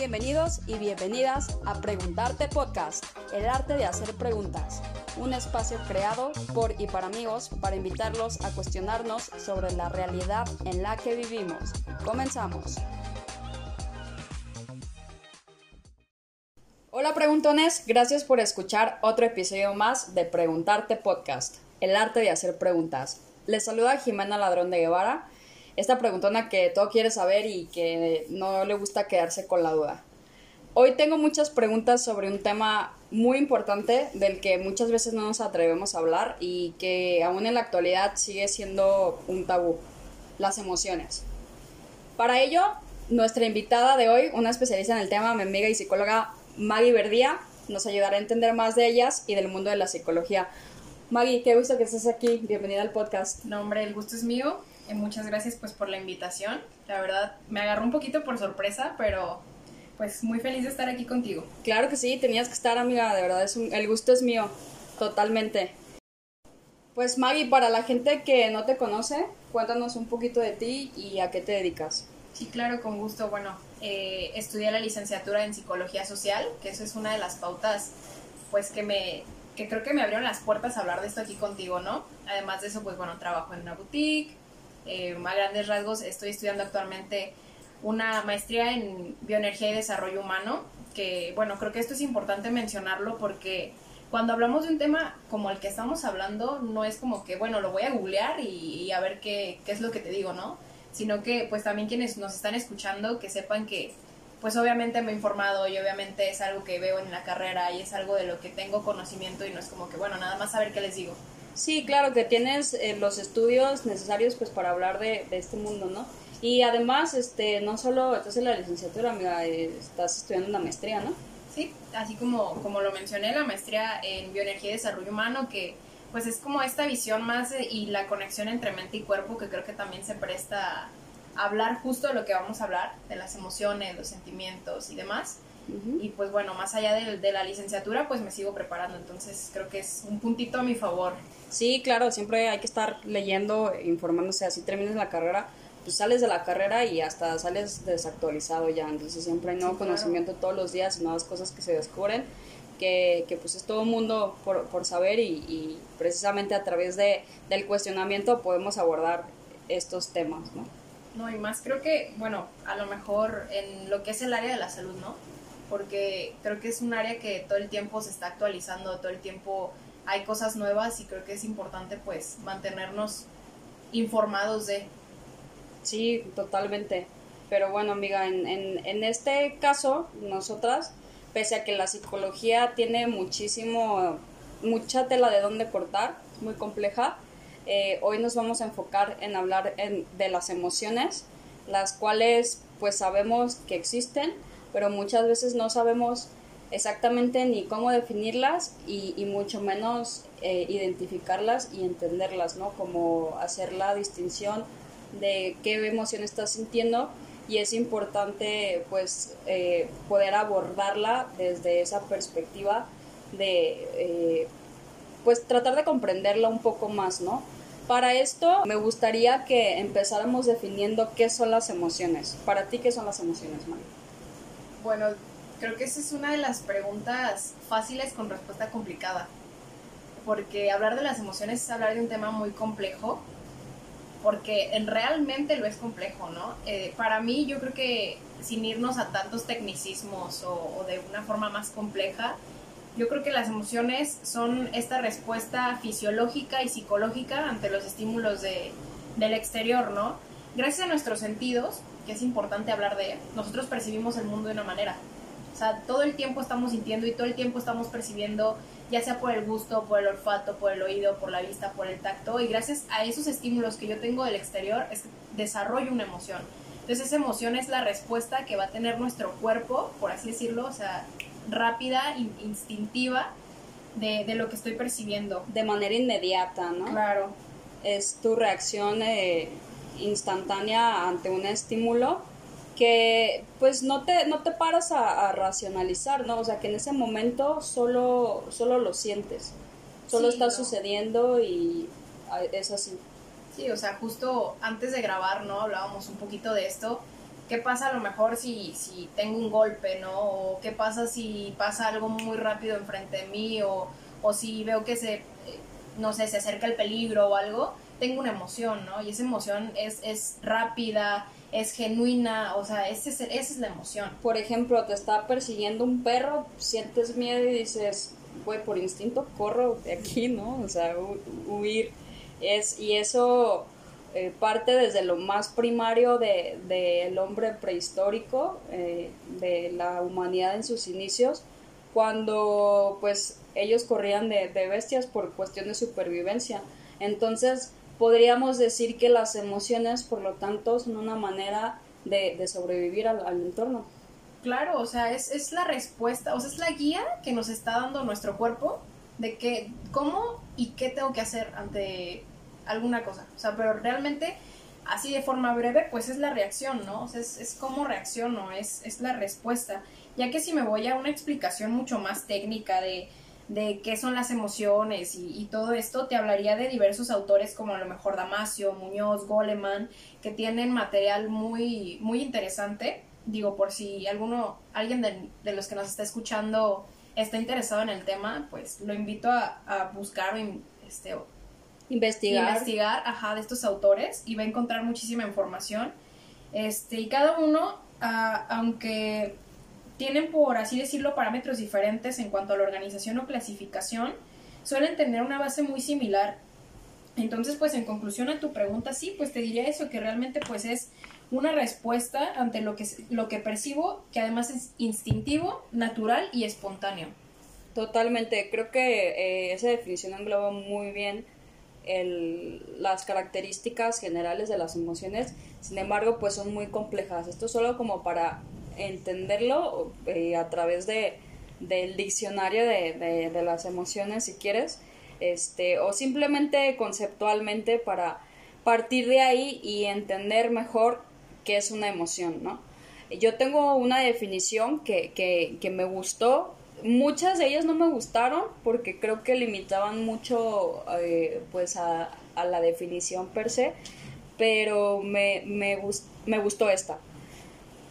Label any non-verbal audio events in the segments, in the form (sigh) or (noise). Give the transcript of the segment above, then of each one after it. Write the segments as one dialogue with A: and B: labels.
A: Bienvenidos y bienvenidas a Preguntarte Podcast, el arte de hacer preguntas, un espacio creado por y para amigos para invitarlos a cuestionarnos sobre la realidad en la que vivimos. Comenzamos. Hola preguntones, gracias por escuchar otro episodio más de Preguntarte Podcast, el arte de hacer preguntas. Les saluda Jimena Ladrón de Guevara esta preguntona que todo quiere saber y que no le gusta quedarse con la duda. Hoy tengo muchas preguntas sobre un tema muy importante del que muchas veces no nos atrevemos a hablar y que aún en la actualidad sigue siendo un tabú, las emociones. Para ello, nuestra invitada de hoy, una especialista en el tema, mi amiga y psicóloga Maggie Verdía, nos ayudará a entender más de ellas y del mundo de la psicología. Maggie, qué gusto que estés aquí. Bienvenida al podcast.
B: No, hombre, el gusto es mío muchas gracias pues por la invitación. La verdad me agarró un poquito por sorpresa, pero pues muy feliz de estar aquí contigo.
A: Claro que sí, tenías que estar amiga, de verdad es el gusto es mío, totalmente. Pues Maggie, para la gente que no te conoce, cuéntanos un poquito de ti y a qué te dedicas.
B: Sí, claro, con gusto. Bueno, eh, estudié la licenciatura en psicología social, que eso es una de las pautas, pues que me, que creo que me abrieron las puertas a hablar de esto aquí contigo, ¿no? Además de eso, pues bueno, trabajo en una boutique, eh, a grandes rasgos estoy estudiando actualmente una maestría en bioenergía y desarrollo humano, que bueno, creo que esto es importante mencionarlo porque cuando hablamos de un tema como el que estamos hablando, no es como que, bueno, lo voy a googlear y, a ver qué, qué, es lo que te digo, ¿no? Sino que pues también quienes nos están escuchando, que sepan que pues obviamente me he informado y obviamente es algo que veo en la carrera y es algo de lo que tengo conocimiento y no es como que, bueno, nada más saber qué les digo.
A: Sí, claro, que tienes eh, los estudios necesarios pues para hablar de, este mundo, ¿no? Y además, este, no solo estás en la licenciatura, amiga, eh, estás estudiando una maestría, ¿no?
B: Sí, así como, como lo mencioné, la maestría en bioenergía y desarrollo humano, que pues es como esta visión más y la conexión entre mente y cuerpo que creo que también se presta a hablar justo de lo que vamos a hablar, de las emociones, los sentimientos y demás. Y pues bueno, más allá de, de, la licenciatura, pues me sigo preparando, entonces creo que es un puntito a mi favor.
A: Sí, claro, siempre hay que estar leyendo, informándose, así terminas la carrera, pues sales de la carrera y hasta sales desactualizado ya, entonces siempre hay nuevo conocimiento todos los días nuevas cosas que se descubren, que, que pues es todo un mundo por, por saber y, y, precisamente a través de, del cuestionamiento podemos abordar estos temas, ¿no?
B: No, y más creo que, bueno, a lo mejor en lo que es el área de la salud, ¿no? porque creo que es un área que todo el tiempo se está actualizando, todo el tiempo hay cosas nuevas y creo que es importante pues mantenernos informados de.
A: Sí, totalmente. Pero bueno, amiga, en, en, este caso, nosotras, pese a que la psicología tiene muchísimo, mucha tela de dónde cortar, muy compleja, eh, hoy nos vamos a enfocar en hablar de las emociones, las cuales pues sabemos que existen, pero muchas veces no sabemos exactamente ni cómo definirlas y, y mucho menos eh, identificarlas y entenderlas, ¿no? Como hacer la distinción de qué emoción estás sintiendo y es importante pues eh, poder abordarla desde esa perspectiva de eh, pues tratar de comprenderla un poco más, ¿no? Para esto me gustaría que empezáramos definiendo qué son las emociones. Para ti, ¿qué son las emociones, Mario?
B: Bueno, creo que esa es una de las preguntas fáciles con respuesta complicada. Porque hablar de las emociones es hablar de un tema muy complejo. Porque en realmente lo es complejo, ¿no? Eh, para mí, yo creo que sin irnos a tantos tecnicismos o, de una forma más compleja, yo creo que las emociones son esta respuesta fisiológica y psicológica ante los estímulos de, del exterior, ¿no? Gracias a nuestros sentidos, que es importante hablar de, nosotros percibimos el mundo de una manera. O sea, todo el tiempo estamos sintiendo y todo el tiempo estamos percibiendo, ya sea por el gusto, por el olfato, por el oído, por la vista, por el tacto, y gracias a esos estímulos que yo tengo del exterior, es que desarrollo una emoción. Entonces esa emoción es la respuesta que va a tener nuestro cuerpo, por así decirlo, o sea, rápida, instintiva, de, de lo que estoy percibiendo.
A: De manera inmediata, ¿no?
B: Claro.
A: Es tu reacción eh, instantánea ante un estímulo que pues no te, no te paras a, racionalizar, ¿no? O sea, que en ese momento solo, solo lo sientes, solo está sucediendo y es así.
B: Sí, o sea, justo antes de grabar, ¿no? Hablábamos un poquito de esto, ¿Qué pasa a lo mejor si, si tengo un golpe, ¿no? O qué pasa si pasa algo muy rápido enfrente de mí o, o si veo que se, no sé, se acerca el peligro o algo, tengo una emoción, ¿no? Y esa emoción es, es rápida, es genuina, o sea, ese es, esa es la emoción.
A: Por ejemplo, te está persiguiendo un perro, sientes miedo y dices, güey, por instinto corro de aquí, ¿no? O sea, huir. Es, y eso eh, parte desde lo más primario del de, hombre prehistórico, eh, de la humanidad en sus inicios, cuando pues ellos corrían de, de bestias por cuestión de supervivencia. Entonces, podríamos decir que las emociones, por lo tanto, son una manera de, sobrevivir al, al, entorno.
B: Claro, o sea, es, es, la respuesta, o sea, es la guía que nos está dando nuestro cuerpo de que, cómo y qué tengo que hacer ante alguna cosa. O sea, pero realmente, así de forma breve, pues es la reacción, ¿no? O sea, es, es cómo reacciono, es, es la respuesta. Ya que si me voy a una explicación mucho más técnica de, de qué son las emociones y, y, todo esto, te hablaría de diversos autores como a lo mejor Damasio, Muñoz, Goleman, que tienen material muy, muy interesante. Digo, por si alguno, alguien de, de los que nos está escuchando está interesado en el tema, pues lo invito a, a buscar este,
A: investigar.
B: investigar, ajá, de estos autores y va a encontrar muchísima información. Este, y cada uno, uh, aunque tienen, por así decirlo, parámetros diferentes en cuanto a la organización o clasificación, suelen tener una base muy similar. Entonces, pues en conclusión a tu pregunta, sí, pues te diría eso, que realmente pues es una respuesta ante lo que, lo que percibo, que además es instintivo, natural y espontáneo.
A: Totalmente, creo que eh, esa definición engloba muy bien las características generales de las emociones, sin embargo, pues son muy complejas. Esto solo como para entenderlo eh, a través de, del diccionario de, las emociones, si quieres, este, o simplemente conceptualmente para partir de ahí y entender mejor qué es una emoción. Yo tengo una definición que, que, me gustó muchas de ellas no me gustaron porque creo que limitaban mucho eh, pues a, la definición per se, pero me, me, me gustó esta.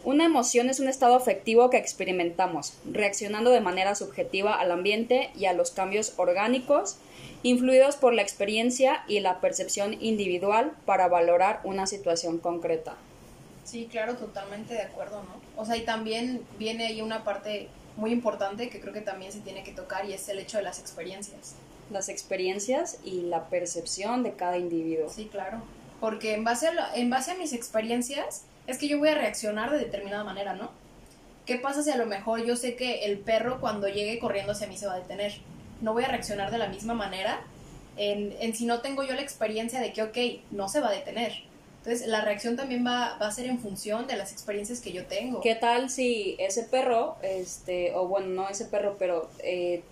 A: Una emoción es un estado afectivo que experimentamos, reaccionando de manera subjetiva al ambiente y a los cambios orgánicos, influidos por la experiencia y la percepción individual para valorar una situación concreta.
B: Sí, claro, totalmente de acuerdo, ¿no? O sea, y también viene ahí una parte muy importante que creo que también se tiene que tocar y es el hecho de las experiencias.
A: Las experiencias y la percepción de cada individuo.
B: Sí, claro. Porque en base a, en base a mis experiencias es que yo voy a reaccionar de determinada manera, ¿no? ¿Qué pasa si a lo mejor yo sé que el perro cuando llegue corriendo hacia mí se va a detener? No voy a reaccionar de la misma manera en, si no tengo yo la experiencia de que, ok, no se va a detener entonces, la reacción también va, a ser en función de las experiencias que yo tengo.
A: ¿Qué tal si ese perro, este, o bueno, no ese perro, pero eh,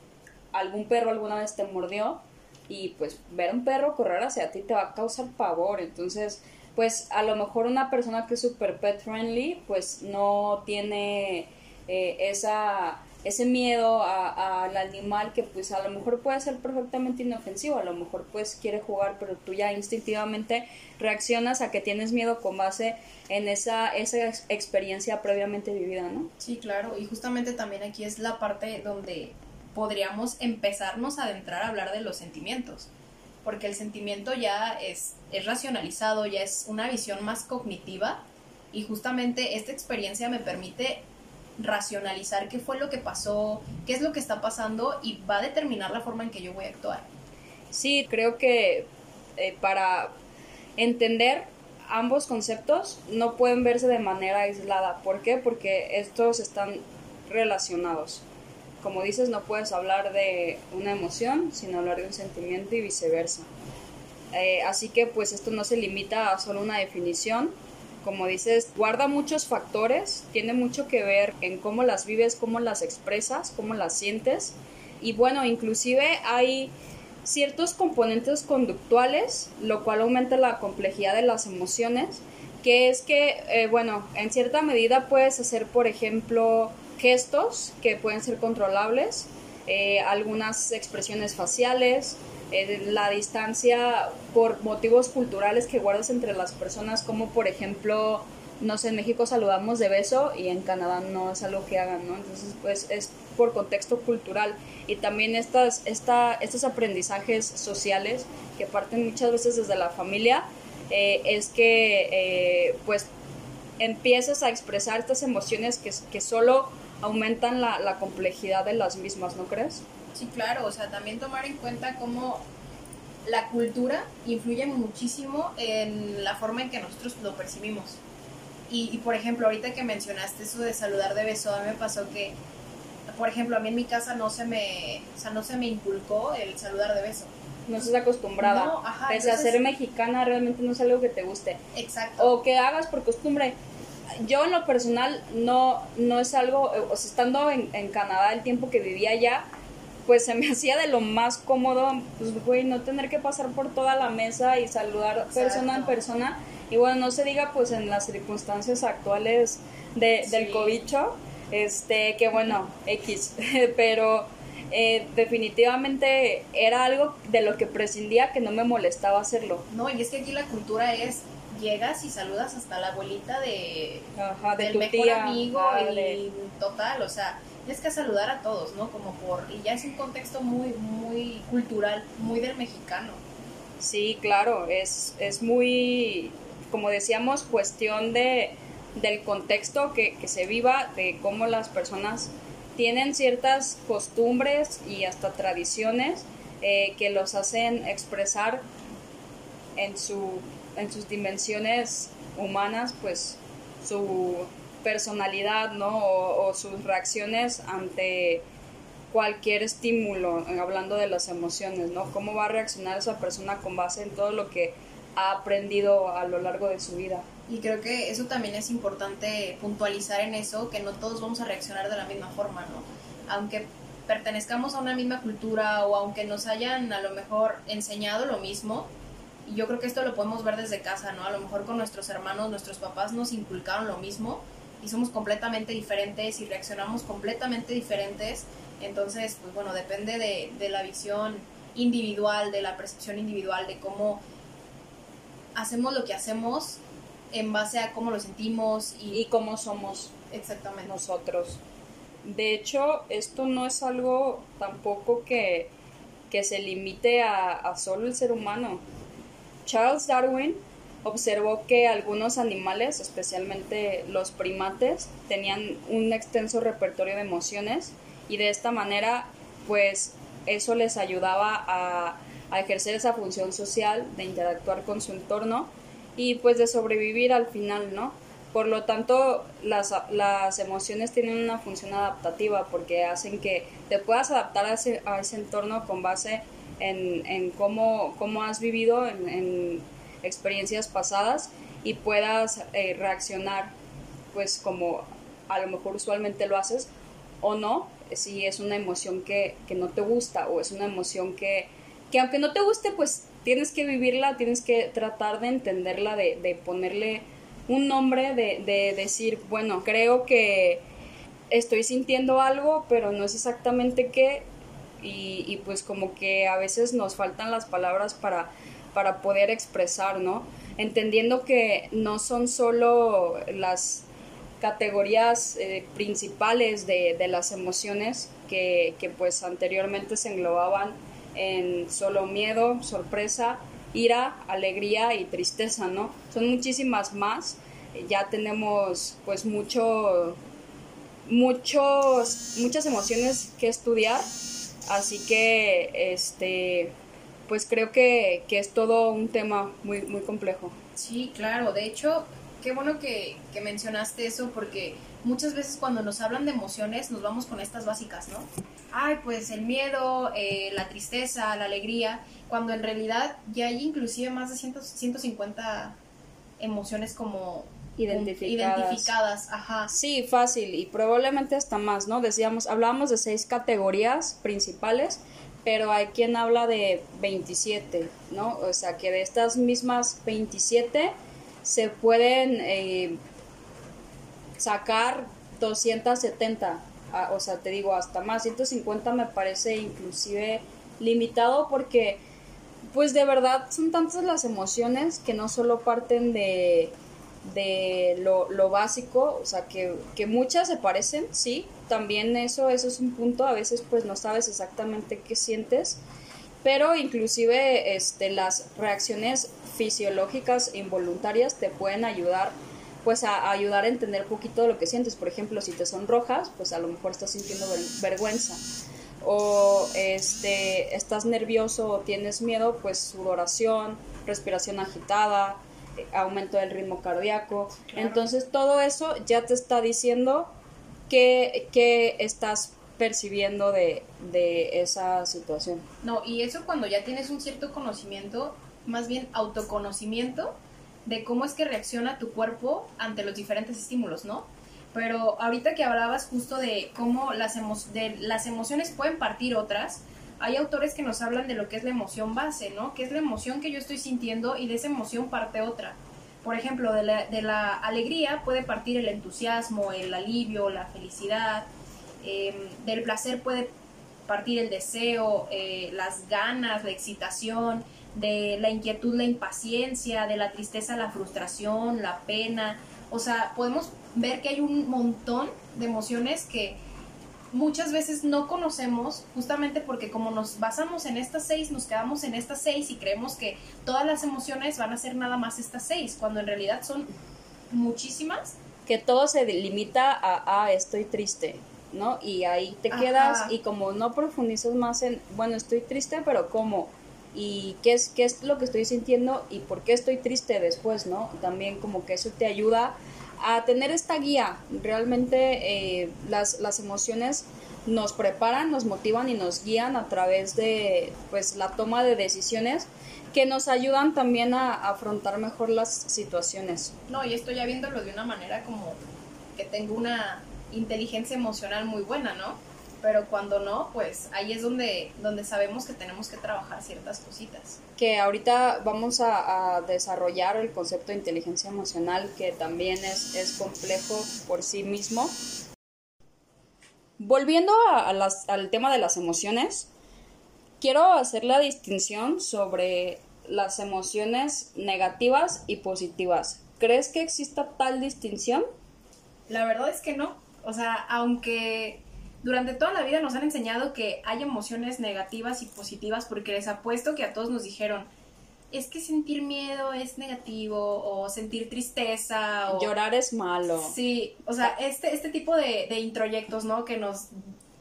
A: algún perro alguna vez te mordió y pues ver un perro correr hacia ti te va a causar pavor? Entonces, pues a lo mejor una persona que es super pet friendly, pues no tiene eh, esa ese miedo al animal que pues a lo mejor puede ser perfectamente inofensivo, a lo mejor pues quiere jugar, pero tú ya instintivamente reaccionas a que tienes miedo con base en esa, esa experiencia previamente vivida, ¿no?
B: Sí, claro, y justamente también aquí es la parte donde podríamos empezarnos a adentrar a hablar de los sentimientos, porque el sentimiento ya es, es racionalizado, ya es una visión más cognitiva, y justamente esta experiencia me permite racionalizar qué fue lo que pasó, qué es lo que está pasando y va a determinar la forma en que yo voy a actuar.
A: Sí, creo que eh, para entender ambos conceptos no pueden verse de manera aislada. ¿Por qué? Porque estos están relacionados. Como dices, no puedes hablar de una emoción sin hablar de un sentimiento y viceversa. Eh, así que pues esto no se limita a solo una definición, como dices, guarda muchos factores, tiene mucho que ver en cómo las vives, cómo las expresas, cómo las sientes. Y bueno, inclusive hay ciertos componentes conductuales, lo cual aumenta la complejidad de las emociones, que es que, eh, bueno, en cierta medida puedes hacer, por ejemplo, gestos que pueden ser controlables, eh, algunas expresiones faciales, la distancia por motivos culturales que guardas entre las personas, como por ejemplo no sé, en México saludamos de beso y en Canadá no es algo que hagan, ¿no? Entonces, pues es por contexto cultural y también estas, esta, estos aprendizajes sociales que parten muchas veces desde la familia, eh, es que, eh, pues, empiezas a expresar estas emociones que, que solo aumentan la, la complejidad de las mismas, ¿no crees?
B: Sí, claro, o sea, también tomar en cuenta cómo la cultura influye muchísimo en la forma en que nosotros lo percibimos. Y, por ejemplo, ahorita que mencionaste eso de saludar de beso, a mí me pasó que, por ejemplo, a mí en mi casa no se me, o sea, no se me inculcó el saludar de beso.
A: No estás acostumbrada.
B: No, ajá,
A: Pese a
B: entonces-
A: ser mexicana, realmente no es algo que te guste.
B: Exacto.
A: O que hagas por costumbre. Yo en lo personal no, no es algo, o sea, estando en, en Canadá el tiempo que vivía allá, pues se me (laughs) hacía de lo más cómodo, pues güey, no tener que pasar por toda la mesa y saludar persona en persona. Y bueno, no se diga pues en las circunstancias actuales de, del cobicho, este, que bueno, X, (laughs) pero eh, definitivamente era algo de lo que prescindía que no me molestaba hacerlo.
B: No, y es que aquí la cultura es, llegas y saludas hasta la abuelita de,
A: Ajá, de
B: del
A: tu
B: mejor
A: tía.
B: amigo
A: dale.
B: y total, o sea, tienes que saludar a todos, ¿no? Como por, y ya es un contexto muy, muy cultural, muy del mexicano.
A: Sí, claro, es, es muy, como decíamos, cuestión de, del contexto que, que se viva, de cómo las personas tienen ciertas costumbres y hasta tradiciones eh, que los hacen expresar en, su, en sus dimensiones humanas, pues su personalidad, ¿no? O, sus reacciones ante cualquier estímulo, hablando de las emociones, ¿no? ¿Cómo va a reaccionar esa persona con base en todo lo que ha aprendido a lo largo de su vida?
B: Y creo que eso también es importante puntualizar en eso, que no todos vamos a reaccionar de la misma forma, ¿no? Aunque pertenezcamos a una misma cultura o aunque nos hayan a lo mejor enseñado lo mismo, y yo creo que esto lo podemos ver desde casa, ¿no? A lo mejor con nuestros hermanos, nuestros papás nos inculcaron lo mismo y somos completamente diferentes y reaccionamos completamente diferentes. Entonces, pues bueno, depende de, de la visión individual, de la percepción individual, de cómo hacemos lo que hacemos en base a cómo lo sentimos y,
A: Y cómo somos
B: exactamente.
A: nosotros. De hecho, esto no es algo tampoco que, que se limite a, a solo el ser humano. Charles Darwin observó que algunos animales, especialmente los primates, tenían un extenso repertorio de emociones y de esta manera, pues eso les ayudaba a, ejercer esa función social de interactuar con su entorno y pues de sobrevivir al final, ¿no? Por lo tanto, las, las emociones tienen una función adaptativa porque hacen que te puedas adaptar a ese, a ese entorno con base en, en cómo, cómo has vivido en, en experiencias pasadas y puedas eh, reaccionar pues como a lo mejor usualmente lo haces o no, si es una emoción que, que no te gusta o es una emoción que, que aunque no te guste pues tienes que vivirla, tienes que tratar de entenderla, de, de ponerle un nombre, de, de decir, bueno, creo que estoy sintiendo algo, pero no es exactamente qué, y, pues como que a veces nos faltan las palabras para, para poder expresar, ¿no? Entendiendo que no son solo las categorías eh, principales de, de, las emociones que, que pues anteriormente se englobaban en solo miedo, sorpresa, ira, alegría y tristeza, ¿no? Son muchísimas más. Ya tenemos pues mucho, muchos, muchas emociones que estudiar, así que este pues creo que, que es todo un tema muy, muy complejo.
B: Sí, claro, de hecho, qué bueno que, que mencionaste eso porque muchas veces cuando nos hablan de emociones nos vamos con estas básicas, ¿no? Ay, pues el miedo, eh, la tristeza, la alegría, cuando en realidad ya hay inclusive más de 100, 150 emociones como
A: identificadas.
B: identificadas. Ajá.
A: Sí, fácil y probablemente hasta más, ¿no? Decíamos, hablábamos de seis categorías principales, pero hay quien habla de 27, ¿no? O sea, que de estas mismas 27 se pueden eh, sacar 270 o sea, te digo, hasta más, 150 me parece inclusive limitado porque, pues de verdad, son tantas las emociones que no solo parten de, de lo, lo básico, o sea, que, que, muchas se parecen, sí, también eso, eso es un punto, a veces pues no sabes exactamente qué sientes, pero inclusive este, las reacciones fisiológicas involuntarias te pueden ayudar pues a, ayudar a entender un poquito lo que sientes. Por ejemplo, si te sonrojas, pues a lo mejor estás sintiendo vergüenza. O este, estás nervioso o tienes miedo, pues sudoración, respiración agitada, aumento del ritmo cardíaco. Entonces todo eso ya te está diciendo que, que estás percibiendo de, de esa situación.
B: No, y eso cuando ya tienes un cierto conocimiento, más bien autoconocimiento, de cómo es que reacciona tu cuerpo ante los diferentes estímulos, ¿no? Pero ahorita que hablabas justo de cómo las, de las emociones pueden partir otras, hay autores que nos hablan de lo que es la emoción base, ¿no? Que es la emoción que yo estoy sintiendo y de esa emoción parte otra. Por ejemplo, de la, alegría puede partir el entusiasmo, el alivio, la felicidad. Em, del placer puede partir el deseo, eh, las ganas, la excitación de la inquietud, la impaciencia, de la tristeza, la frustración, la pena. O sea, podemos ver que hay un montón de emociones que muchas veces no conocemos justamente porque como nos basamos en estas seis, nos quedamos en estas seis y creemos que todas las emociones van a ser nada más estas seis, cuando en realidad son muchísimas.
A: Que todo se limita a, ah, estoy triste, ¿no? Y ahí te quedas y como no profundizas más en, bueno, estoy triste, pero ¿cómo? y qué es, qué es lo que estoy sintiendo y por qué estoy triste después, ¿no? También como que eso te ayuda a tener esta guía. Realmente eh, las, las emociones nos preparan, nos motivan y nos guían a través de pues la toma de decisiones que nos ayudan también a, a afrontar mejor las situaciones.
B: No, y estoy ya viéndolo de una manera como que tengo una inteligencia emocional muy buena, ¿no? Pero cuando no, pues ahí es donde, donde sabemos que tenemos que trabajar ciertas cositas.
A: Que ahorita vamos a, desarrollar el concepto de inteligencia emocional, que también es, es complejo por sí mismo. Volviendo a, las, al tema de las emociones, quiero hacer la distinción sobre las emociones negativas y positivas. ¿Crees que exista tal distinción?
B: La verdad es que no. O sea, aunque durante toda la vida nos han enseñado que hay emociones negativas y positivas porque les apuesto que a todos nos dijeron, es que sentir miedo es negativo o sentir tristeza o...
A: Llorar es malo.
B: Sí, o sea, este, este tipo de, de introyectos, ¿no? Que nos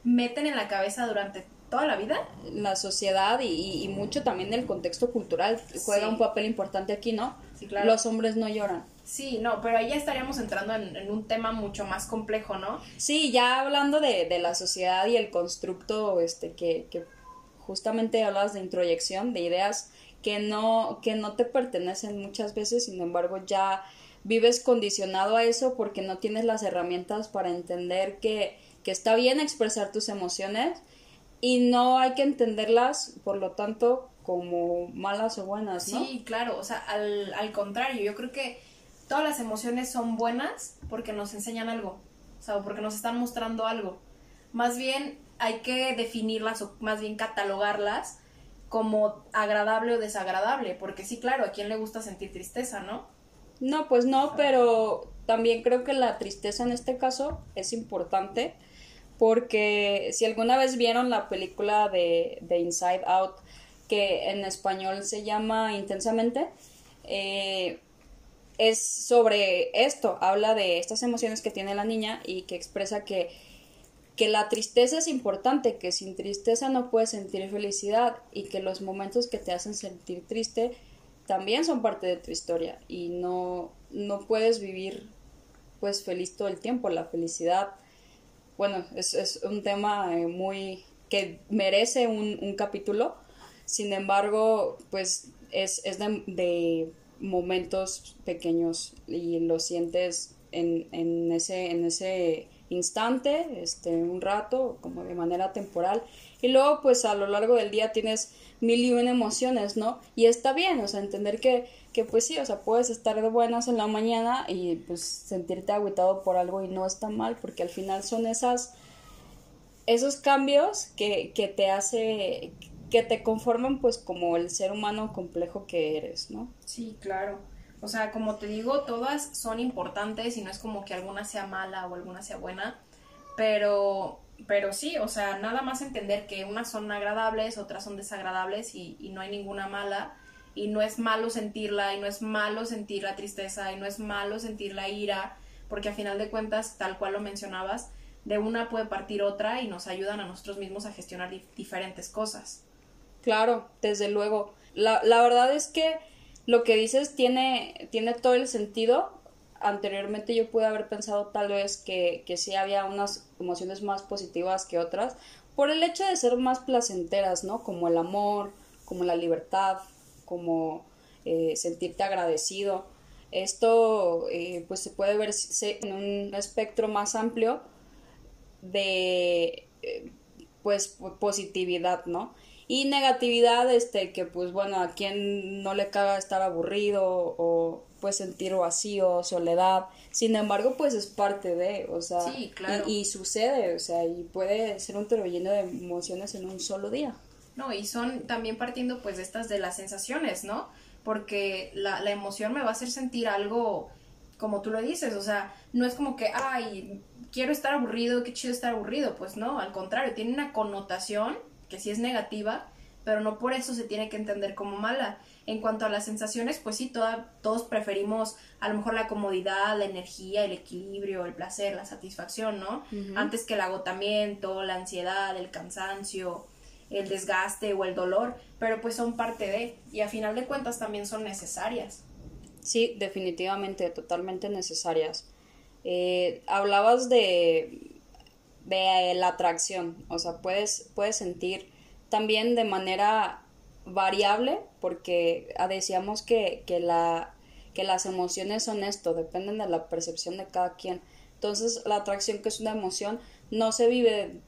B: meten en la cabeza durante toda la vida.
A: La sociedad y, y mucho también el contexto cultural juega un papel importante aquí, ¿no? Sí, claro. Los hombres no lloran.
B: Sí, no, pero ahí ya estaríamos entrando en, un tema mucho más complejo, ¿no?
A: Sí, ya hablando de, de la sociedad y el constructo este, que, que justamente hablas de introyección, de ideas que no, que no te pertenecen muchas veces, sin embargo ya vives condicionado a eso porque no tienes las herramientas para entender que, que está bien expresar tus emociones y no hay que entenderlas, por lo tanto, como malas o buenas, ¿no?
B: Sí, claro, o sea, al, al contrario, yo creo que todas las emociones son buenas porque nos enseñan algo, o sea, porque nos están mostrando algo. Más bien hay que definirlas o más bien catalogarlas como agradable o desagradable, porque sí, claro, a quién le gusta sentir tristeza, ¿no?
A: No, pues no, pero también creo que la tristeza en este caso es importante porque si alguna vez vieron la película de, de Inside Out, que en español se llama Intensamente, eh, es sobre esto, habla de estas emociones que tiene la niña y que expresa que, que la tristeza es importante, que sin tristeza no puedes sentir felicidad y que los momentos que te hacen sentir triste también son parte de tu historia y no, no puedes vivir pues feliz todo el tiempo, la felicidad, bueno, es, es un tema eh, muy que merece un, un capítulo, sin embargo, pues es, es de momentos pequeños y lo sientes en, en, ese, en ese instante, este, un rato, como de manera temporal. Y luego, pues a lo largo del día tienes mil y una emociones, ¿no? Y está bien, o sea, entender que, que pues sí, o sea, puedes estar de buenas en la mañana y pues sentirte agüitado por algo y no está mal, porque al final son esas, esos cambios que, que te hace, que te conforman pues como el ser humano complejo que eres, ¿no?
B: Sí, claro. O sea, como te digo, todas son importantes y no es como que alguna sea mala o alguna sea buena, pero, pero sí, o sea, nada más entender que unas son agradables, otras son desagradables y, no hay ninguna mala y no es malo sentirla y no es malo sentir la tristeza y no es malo sentir la ira, porque a final de cuentas, tal cual lo mencionabas, de una puede partir otra y nos ayudan a nosotros mismos a gestionar diferentes cosas.
A: Claro, desde luego. La, la verdad es que lo que dices tiene, tiene todo el sentido. Anteriormente yo pude haber pensado tal vez que, que sí había unas emociones más positivas que otras, por el hecho de ser más placenteras, ¿no? Como el amor, como la libertad, como eh, sentirte agradecido. Esto eh, pues se puede ver en un espectro más amplio de eh, pues positividad, ¿no? Y negatividad, este, que pues bueno, a quien no le caga estar aburrido o pues sentir vacío, soledad. Sin embargo, pues es parte de, o sea, y, sucede, o sea, y puede ser un torbellino de emociones en un solo día.
B: No, y son también partiendo pues de estas de las sensaciones, ¿no? Porque la, la emoción me va a hacer sentir algo como tú lo dices, o sea, no es como que, ay, quiero estar aburrido, qué chido estar aburrido, pues no, al contrario, tiene una connotación que sí es negativa, pero no por eso se tiene que entender como mala. En cuanto a las sensaciones, pues sí, toda, todos preferimos a lo mejor la comodidad, la energía, el equilibrio, el placer, la satisfacción, ¿no? Antes que el agotamiento, la ansiedad, el cansancio, el desgaste o el dolor, pero pues son parte de, y a final de cuentas también son necesarias.
A: Sí, definitivamente, totalmente necesarias. Eh, hablabas de, de la atracción, o sea, puedes, puedes sentir también de manera variable, porque ah, decíamos que, que, la, que las emociones son esto, dependen de la percepción de cada quien. Entonces, la atracción, que es una emoción, no se vive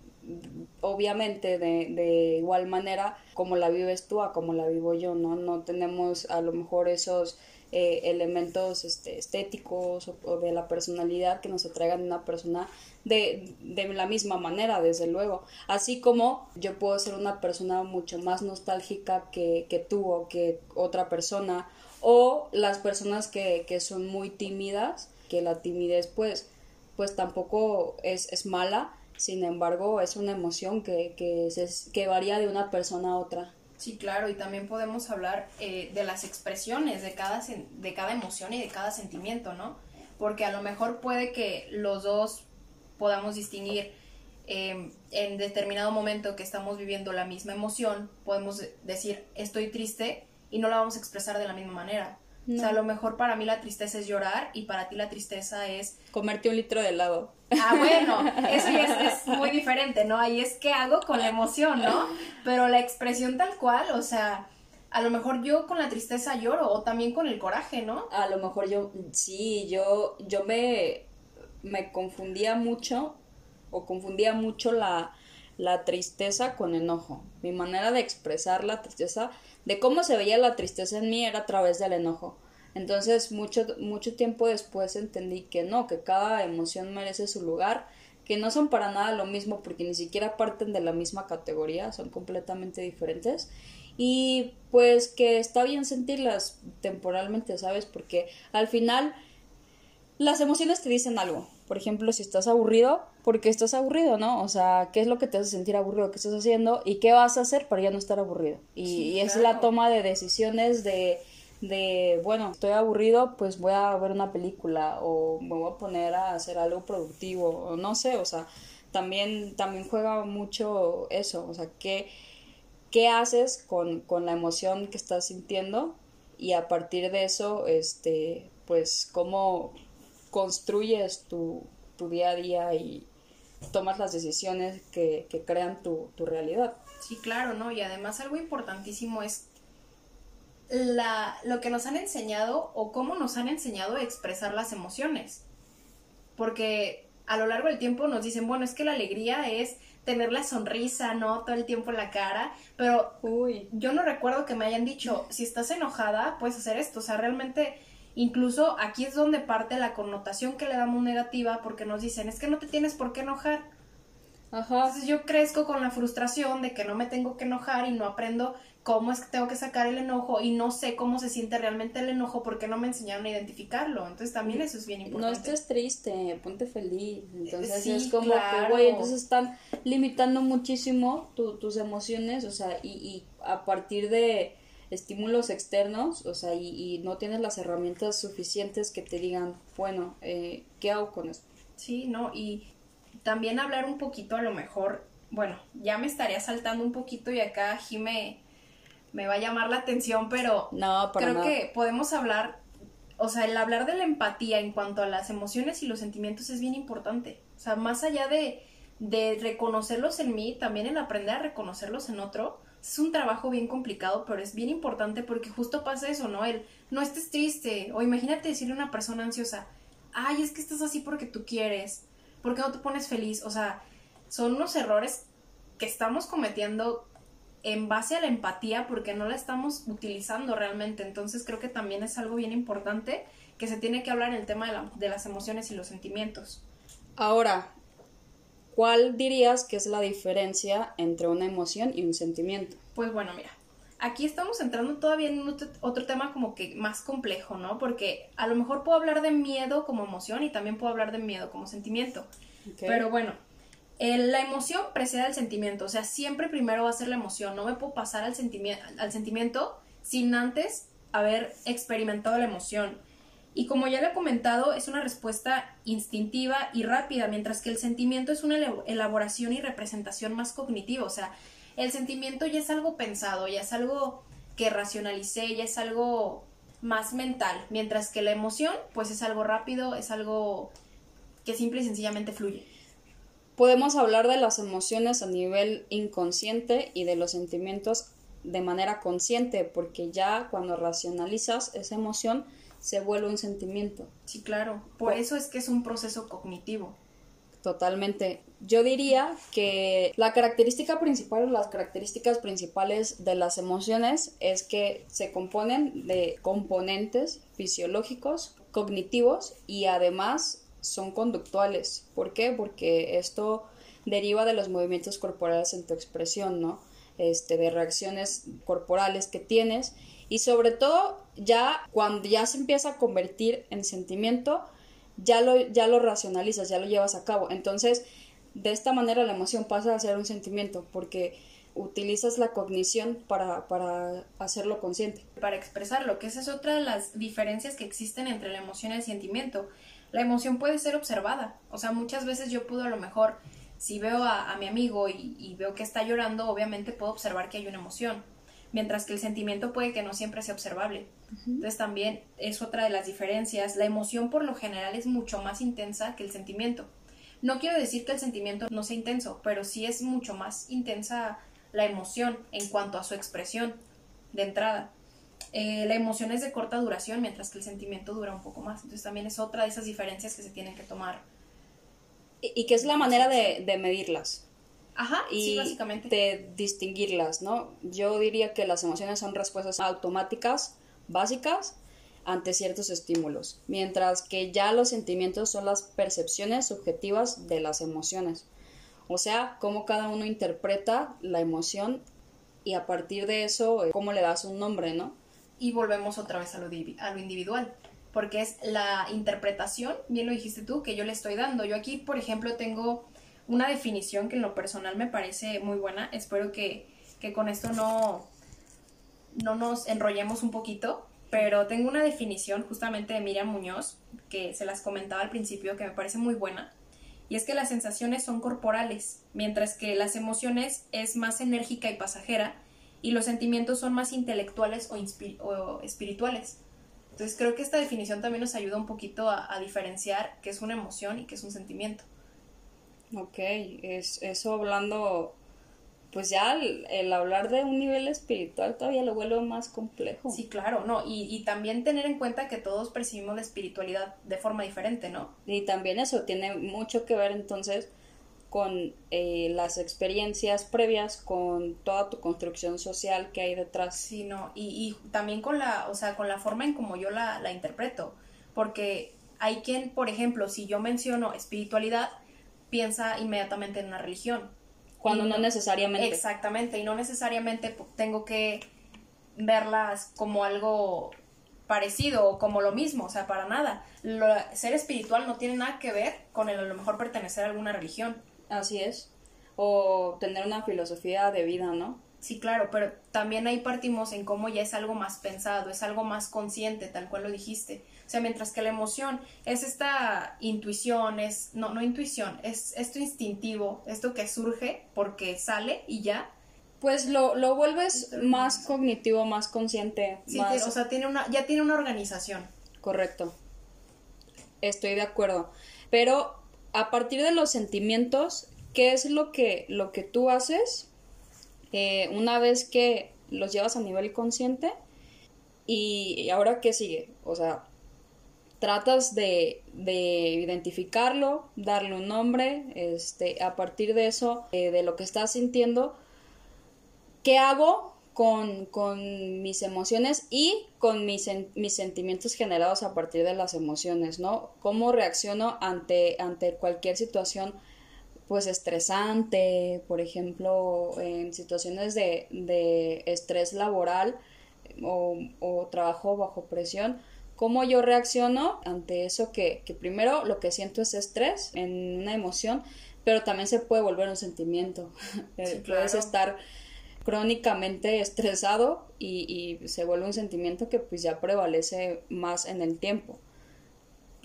A: obviamente de, de, igual manera como la vives tú a como la vivo yo, ¿no? No tenemos a lo mejor esos eh, elementos este, estéticos o, de la personalidad que nos atraigan una persona de, de, la misma manera, desde luego. Así como yo puedo ser una persona mucho más nostálgica que, que tú o que otra persona, o las personas que, que son muy tímidas, que la timidez pues, pues tampoco es, es mala, sin embargo es una emoción que, que, se, que varía de una persona a otra.
B: Sí, claro, y también podemos hablar eh, de las expresiones de cada, de cada emoción y de cada sentimiento, ¿no? Porque a lo mejor puede que los dos podamos distinguir em, en determinado momento que estamos viviendo la misma emoción, podemos decir estoy triste y no la vamos a expresar de la misma manera. O sea, a lo mejor para mí la tristeza es llorar y para ti la tristeza es...
A: Comerte un litro de helado.
B: Ah, bueno, eso es, muy diferente, ¿no? Ahí es que hago con la emoción, ¿no? Pero la expresión tal cual, o sea, a lo mejor yo con la tristeza lloro o también con el coraje, ¿no?
A: A lo mejor yo, sí, yo, yo me, me confundía mucho o confundía mucho la, la tristeza con enojo. Mi manera de expresar la tristeza, de cómo se veía la tristeza en mí era a través del enojo. Entonces, mucho, mucho tiempo después entendí que no, que cada emoción merece su lugar, que no son para nada lo mismo porque ni siquiera parten de la misma categoría, son completamente diferentes. Y pues que está bien sentirlas temporalmente, ¿sabes? Porque al final las emociones te dicen algo. Por ejemplo, si estás aburrido, porque estás aburrido, ¿no? O sea, ¿qué es lo que te hace sentir aburrido? ¿Qué estás haciendo? ¿Y qué vas a hacer para ya no estar aburrido? Y, es la toma de decisiones de, de, bueno, estoy aburrido, pues voy a ver una película o me voy a poner a hacer algo productivo o no sé, o sea, también, también juega mucho eso, o sea, ¿qué, qué haces con, con la emoción que estás sintiendo? Y a partir de eso, este, pues, cómo construyes tu, tu día a día y tomas las decisiones que, que crean tu, tu realidad.
B: Sí, claro, ¿no? Y además algo importantísimo es la, lo que nos han enseñado o cómo nos han enseñado a expresar las emociones. Porque a lo largo del tiempo nos dicen, bueno, es que la alegría es tener la sonrisa, ¿no? Todo el tiempo en la cara, pero Uy. yo no recuerdo que me hayan dicho, si estás enojada, puedes hacer esto, o sea, realmente Incluso aquí es donde parte la connotación que le damos negativa porque nos dicen, es que no te tienes por qué enojar. Ajá. Entonces yo crezco con la frustración de que no me tengo que enojar y no aprendo cómo es que tengo que sacar el enojo y no sé cómo se siente realmente el enojo porque no me enseñaron a identificarlo. Entonces también eso es bien importante.
A: No estés triste, ponte feliz. Entonces es como que, güey, entonces están limitando muchísimo tus emociones, o sea, y, y a partir de estímulos externos, o sea, y, no tienes las herramientas suficientes que te digan, bueno, eh, ¿qué hago con esto?
B: Sí, ¿no? Y también hablar un poquito a lo mejor, bueno, ya me estaría saltando un poquito y acá Jime me va a llamar la atención, pero
A: no,
B: creo que podemos hablar, o sea, el hablar de la empatía en cuanto a las emociones y los sentimientos es bien importante. O sea, más allá de, de reconocerlos en mí, también el aprender a reconocerlos en otro, es un trabajo bien complicado, pero es bien importante porque justo pasa eso, ¿no? El no estés triste, o imagínate decirle a una persona ansiosa, ay, es que estás así porque tú quieres, ¿por qué no te pones feliz? O sea, son unos errores que estamos cometiendo en base a la empatía porque no la estamos utilizando realmente. Entonces creo que también es algo bien importante que se tiene que hablar en el tema de, la, de las emociones y los sentimientos.
A: Ahora, ¿cuál dirías que es la diferencia entre una emoción y un sentimiento?
B: Pues bueno, mira, aquí estamos entrando todavía en otro, tema como que más complejo, ¿no? Porque a lo mejor puedo hablar de miedo como emoción y también puedo hablar de miedo como sentimiento. Pero bueno, la emoción precede al sentimiento, o sea, siempre primero va a ser la emoción, no me puedo pasar al, al sentimiento sin antes haber experimentado la emoción. Y como ya le he comentado, es una respuesta instintiva y rápida, mientras que el sentimiento es una elaboración y representación más cognitiva, o sea, el sentimiento ya es algo pensado, ya es algo que racionalicé, ya es algo más mental, mientras que la emoción pues es algo rápido, es algo que simple y sencillamente fluye.
A: Podemos hablar de las emociones a nivel inconsciente y de los sentimientos de manera consciente, porque ya cuando racionalizas esa emoción se vuelve un sentimiento.
B: Sí, claro. Por eso es que es un proceso cognitivo.
A: Totalmente. Yo diría que la característica principal o las características principales de las emociones es que se componen de componentes fisiológicos, cognitivos y además son conductuales. ¿Por qué? Porque esto deriva de los movimientos corporales en tu expresión, ¿no? Este, de reacciones corporales que tienes y sobre todo ya cuando ya se empieza a convertir en sentimiento, ya lo, ya lo racionalizas, ya lo llevas a cabo. Entonces, de esta manera la emoción pasa a ser un sentimiento porque utilizas la cognición para, para hacerlo consciente.
B: Para expresarlo, que esa es otra de las diferencias que existen entre la emoción y el sentimiento la emoción puede ser observada. O sea, muchas veces yo puedo a lo mejor, si veo a, mi amigo y, veo que está llorando, obviamente puedo observar que hay una emoción. Mientras que el sentimiento puede que no siempre sea observable. Entonces también es otra de las diferencias. La emoción por lo general es mucho más intensa que el sentimiento. No quiero decir que el sentimiento no sea intenso, pero sí es mucho más intensa la emoción en cuanto a su expresión de entrada. Eh, la emoción es de corta duración, mientras que el sentimiento dura un poco más. Entonces también es otra de esas diferencias que se tienen que tomar.
A: Y, que es la manera de, medirlas.
B: Ajá, y sí, básicamente.
A: De distinguirlas, ¿no? Yo diría que las emociones son respuestas automáticas, básicas, ante ciertos estímulos, mientras que ya los sentimientos son las percepciones subjetivas de las emociones. O sea, cómo cada uno interpreta la emoción y a partir de eso, eh, cómo le das un nombre, ¿no?
B: Y volvemos otra vez a lo, a lo individual, porque es la interpretación, bien lo dijiste tú, que yo le estoy dando. Yo aquí, por ejemplo, tengo una definición que en lo personal me parece muy buena. Espero que, que con esto no, no nos enrollemos un poquito, pero tengo una definición justamente de Miriam Muñoz, que se las comentaba al principio, que me parece muy buena. Y es que las sensaciones son corporales, mientras que las emociones es más enérgica y pasajera, y los sentimientos son más intelectuales o, espirituales. Entonces creo que esta definición también nos ayuda un poquito a, diferenciar qué es una emoción y qué es un sentimiento.
A: Ok, es, eso hablando, pues ya el, hablar de un nivel espiritual todavía lo vuelve más complejo.
B: Sí, claro, no, y, y también tener en cuenta que todos percibimos la espiritualidad de forma diferente, ¿no?
A: Y también eso tiene mucho que ver entonces con eh, las experiencias previas, con toda tu construcción social que hay detrás.
B: Sí, no, y, y también con la, o sea, con la forma en como yo la, la interpreto, porque hay quien, por ejemplo, si yo menciono espiritualidad, piensa inmediatamente en una religión.
A: Cuando
B: Y
A: no necesariamente.
B: Exactamente, y no necesariamente tengo que verlas como algo parecido o como lo mismo, o sea, para nada. Lo- ser espiritual no tiene nada que ver con el a lo mejor pertenecer a alguna religión.
A: Así es. O tener una filosofía de vida, ¿no?
B: Sí, claro, pero también ahí partimos en cómo ya es algo más pensado, es algo más consciente, tal cual lo dijiste. O sea, mientras que la emoción es esta intuición, es, no, no intuición, es esto instintivo, esto que surge porque sale y ya.
A: Pues lo, lo vuelves más cognitivo, más consciente,
B: Sí,
A: más...
B: o sea, tiene una, ya tiene una organización.
A: Correcto. Estoy de acuerdo. Pero a partir de los sentimientos, ¿qué es lo que, lo que tú haces eh, una vez que los llevas a nivel consciente? Y, ahora qué sigue? O sea, tratas de, de identificarlo, darle un nombre, este, a partir de eso, eh, de lo que estás sintiendo, ¿qué hago con, con mis emociones y con mis, mis sentimientos generados a partir de las emociones, ¿no? ¿Cómo reacciono ante, ante cualquier situación pues estresante, por ejemplo, en situaciones de, de estrés laboral o, o trabajo bajo presión? ¿Cómo yo reacciono ante eso que, que primero lo que siento es estrés en una emoción, pero también se puede volver un sentimiento. (laughs)
B: Sí,
A: Puedes
B: claro.
A: estar crónicamente estresado y, y se vuelve un sentimiento que pues ya prevalece más en el tiempo.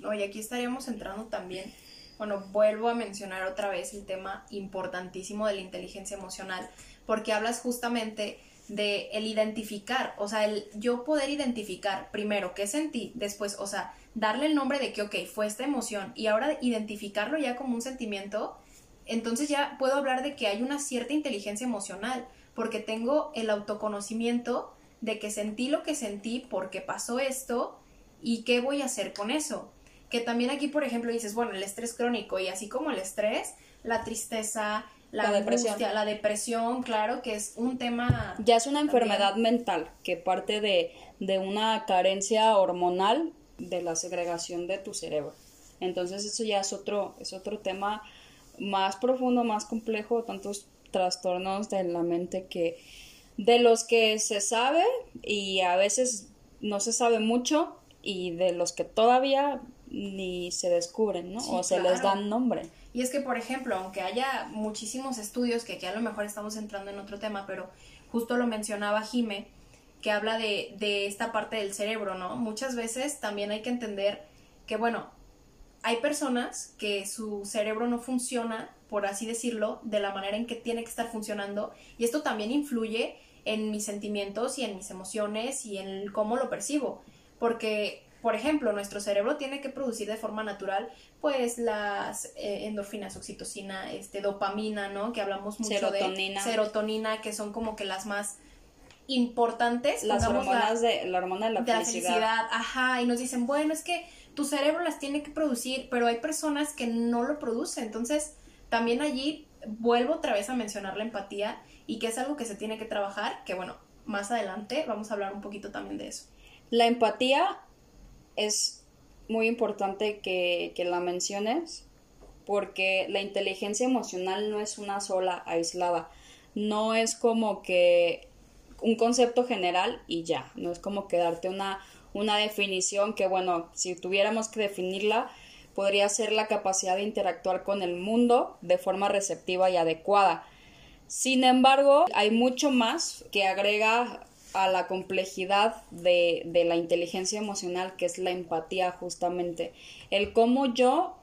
B: Oye, aquí estaríamos entrando también, bueno, vuelvo a mencionar otra vez el tema importantísimo de la inteligencia emocional, porque hablas justamente de el identificar, o sea, el yo poder identificar primero qué sentí, después, o sea, darle el nombre de que, ok, fue esta emoción, y ahora identificarlo ya como un sentimiento, entonces ya puedo hablar de que hay una cierta inteligencia emocional, porque tengo el autoconocimiento de que sentí lo que sentí porque pasó esto y qué voy a hacer con eso. Que también aquí, por ejemplo, dices, bueno, el estrés crónico y así como el estrés, la tristeza, la,
A: La depresión.
B: angustia, la depresión, claro, que es un tema...
A: Ya es una
B: También.
A: enfermedad mental que parte de, de una carencia hormonal de la segregación de tu cerebro. Entonces eso ya es otro, es otro tema más profundo, más complejo, tantos trastornos de la mente que de los que se sabe y a veces no se sabe mucho y de los que todavía ni se descubren, ¿no?
B: Sí,
A: o se les dan nombre.
B: Y es que, por ejemplo, aunque haya muchísimos estudios, que aquí a lo mejor estamos entrando en otro tema, pero justo lo mencionaba Jime, que habla de, de esta parte del cerebro, ¿no? Muchas veces también hay que entender que, bueno, hay personas que su cerebro no funciona, por así decirlo, de la manera en que tiene que estar funcionando, y esto también influye en mis sentimientos y en mis emociones y en cómo lo percibo, porque por ejemplo, nuestro cerebro tiene que producir de forma natural, pues las eh, endorfinas, oxitocina, este, dopamina, ¿no? Que hablamos mucho
A: Serotonina.
B: de serotonina, que son como que las más importantes.
A: Las
B: la-
A: hormonas de la hormona de la
B: de la
A: felicidad.
B: felicidad, ajá, y nos dicen, bueno, es que tu cerebro las tiene que producir, pero hay personas que no lo producen, entonces también allí vuelvo otra vez a mencionar la empatía y que es algo que se tiene que trabajar, que bueno, más adelante vamos a hablar un poquito también de eso.
A: La empatía es muy importante que, que la menciones porque la inteligencia emocional no es una sola aislada, no es como que un concepto general y ya, no es como que darte una, una definición que bueno, si tuviéramos que definirla, podría ser la capacidad de interactuar con el mundo de forma receptiva y adecuada. Sin embargo, hay mucho más que agrega a la complejidad de, de la inteligencia emocional, que es la empatía justamente. El cómo yo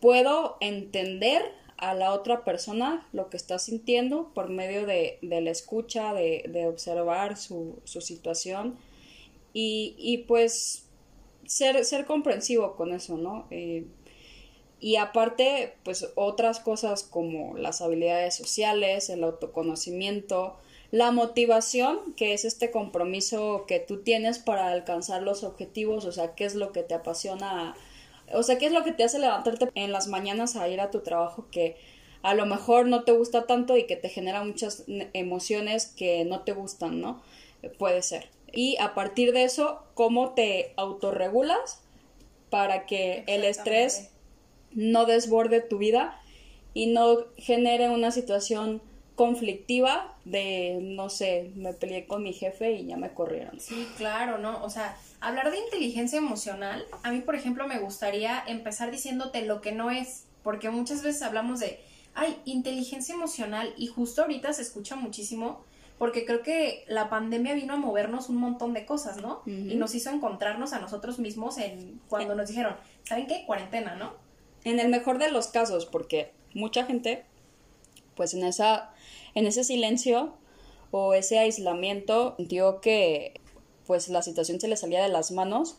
A: puedo entender a la otra persona lo que está sintiendo por medio de, de la escucha, de, de observar su, su situación y, pues ser, ser comprensivo con eso, ¿no? Eh, y aparte, pues otras cosas como las habilidades sociales, el autoconocimiento, la motivación, que es este compromiso que tú tienes para alcanzar los objetivos, o sea, qué es lo que te apasiona, o sea, qué es lo que te hace levantarte en las mañanas a ir a tu trabajo que a lo mejor no te gusta tanto y que te genera muchas emociones que no te gustan, ¿no? Puede ser. Y a partir de eso, ¿cómo te autorregulas para que el estrés no desborde tu vida y no genere una situación conflictiva de, no sé, me peleé con mi jefe y ya me corrieron.
B: Sí, claro, ¿no? O sea, hablar de inteligencia emocional, a mí, por ejemplo, me gustaría empezar diciéndote lo que no es, porque muchas veces hablamos de, ay, inteligencia emocional y justo ahorita se escucha muchísimo porque creo que la pandemia vino a movernos un montón de cosas, ¿no? Y nos hizo encontrarnos a nosotros mismos en cuando nos dijeron, ¿saben qué? Cuarentena, ¿no?
A: En el mejor de los casos, porque mucha gente, pues en esa, en ese silencio o ese aislamiento, sintió que pues la situación se le salía de las manos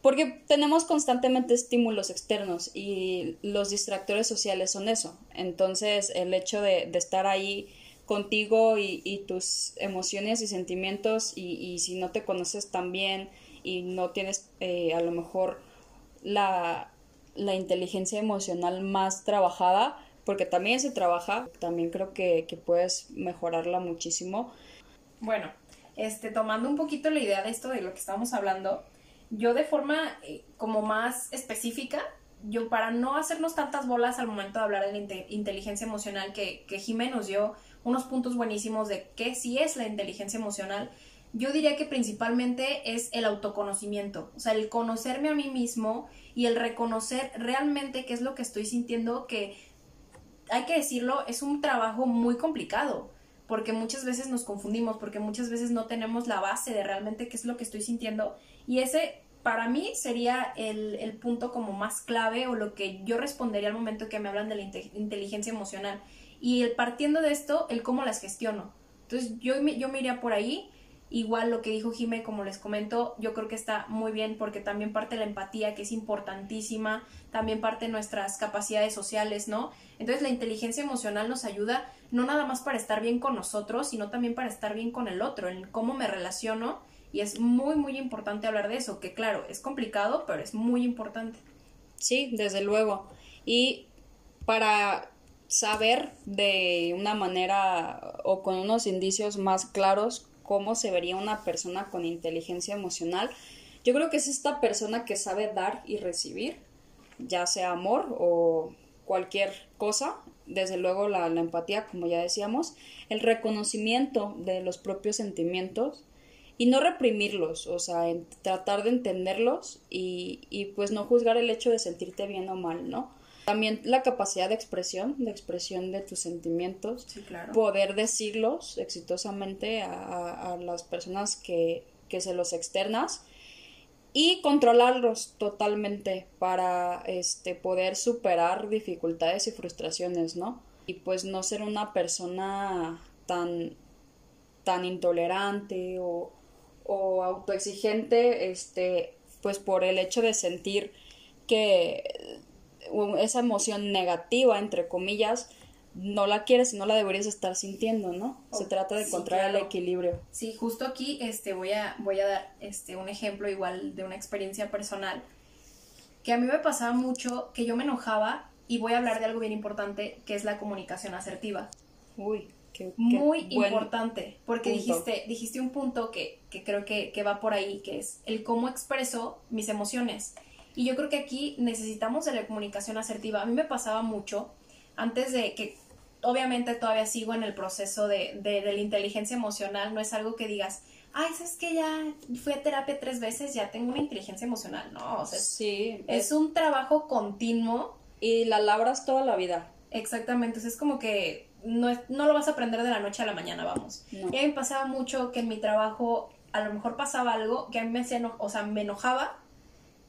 A: porque tenemos constantemente estímulos externos y los distractores sociales son eso. Entonces, el hecho de, de estar ahí contigo y, tus emociones y sentimientos y, si no te conoces tan bien y no tienes eh, a lo mejor la, inteligencia emocional más trabajada, porque también se trabaja, también creo que, puedes mejorarla muchísimo.
B: Bueno, este, tomando un poquito la idea de esto de lo que estamos hablando, yo de forma eh, como más específica, yo para no hacernos tantas bolas al momento de hablar de la inteligencia emocional que, que nos dio unos puntos buenísimos de qué sí es la inteligencia emocional, yo diría que principalmente es el autoconocimiento, o sea, el conocerme a mí mismo y el reconocer realmente qué es lo que estoy sintiendo, que hay que decirlo, es un trabajo muy complicado, porque muchas veces nos confundimos, porque muchas veces no tenemos la base de realmente qué es lo que estoy sintiendo, y ese para mí sería el, el punto como más clave o lo que yo respondería al momento que me hablan de la inteligencia emocional y el, partiendo de esto, el cómo las gestiono. Entonces yo, yo me iría por ahí. Igual lo que dijo Jime, como les comento, yo creo que está muy bien porque también parte la empatía, que es importantísima, también parte nuestras capacidades sociales, ¿no? Entonces la inteligencia emocional nos ayuda no nada más para estar bien con nosotros, sino también para estar bien con el otro, en cómo me relaciono. Y es muy, muy importante hablar de eso, que claro, es complicado, pero es muy importante.
A: Sí, desde luego. Y para saber de una manera o con unos indicios más claros cómo se vería una persona con inteligencia emocional. Yo creo que es esta persona que sabe dar y recibir, ya sea amor o cualquier cosa, desde luego la, empatía, como ya decíamos, el reconocimiento de los propios sentimientos y no reprimirlos, o sea, tratar de entenderlos y, y pues no juzgar el hecho de sentirte bien o mal, ¿no? También la capacidad de expresión, de expresión de tus sentimientos, poder decirlos exitosamente a, las personas que, que, se los externas y controlarlos totalmente para este, poder superar dificultades y frustraciones, ¿no? Y pues no ser una persona tan, tan intolerante o, o autoexigente, este, pues por el hecho de sentir que esa emoción negativa, entre comillas, no la quieres y no la deberías estar sintiendo, ¿no? Se trata de encontrar el equilibrio.
B: Sí, justo aquí este, voy, a, voy a dar este, un ejemplo igual de una experiencia personal, que a mí me pasaba mucho que yo me enojaba y voy a hablar de algo bien importante, que es la comunicación asertiva.
A: Uy, qué,
B: Muy importante, porque dijiste, dijiste un punto que, que creo que, que va por ahí, que es el cómo expreso mis emociones. Y yo creo que aquí necesitamos de la comunicación asertiva. A mí me pasaba mucho antes de que, obviamente todavía sigo en el proceso de, de, la inteligencia emocional, no es algo que digas, ay, es que ya fui a terapia tres veces, ya tengo una inteligencia emocional. No, o sea,
A: sí,
B: es, un trabajo continuo.
A: Y la labras toda la vida.
B: Exactamente, es como que no, no lo vas a aprender de la noche a la mañana, vamos. Y a mí me pasaba mucho que en mi trabajo a lo mejor pasaba algo que a mí me hacía, o sea, me enojaba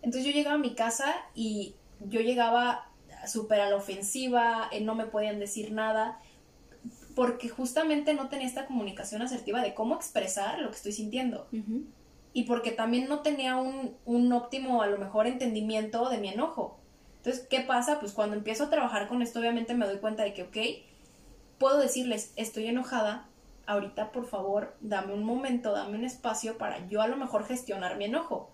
B: entonces yo llegaba a mi casa y yo llegaba súper a la ofensiva, eh, no me podían decir nada, porque justamente no tenía esta comunicación asertiva de cómo expresar lo que estoy sintiendo. Y porque también no tenía un, un óptimo, a lo mejor, entendimiento de mi enojo. Entonces, ¿qué pasa? Pues cuando empiezo a trabajar con esto, obviamente me doy cuenta de que, ok, puedo decirles, estoy enojada, ahorita por favor dame un momento, dame un espacio para yo a lo mejor gestionar mi enojo.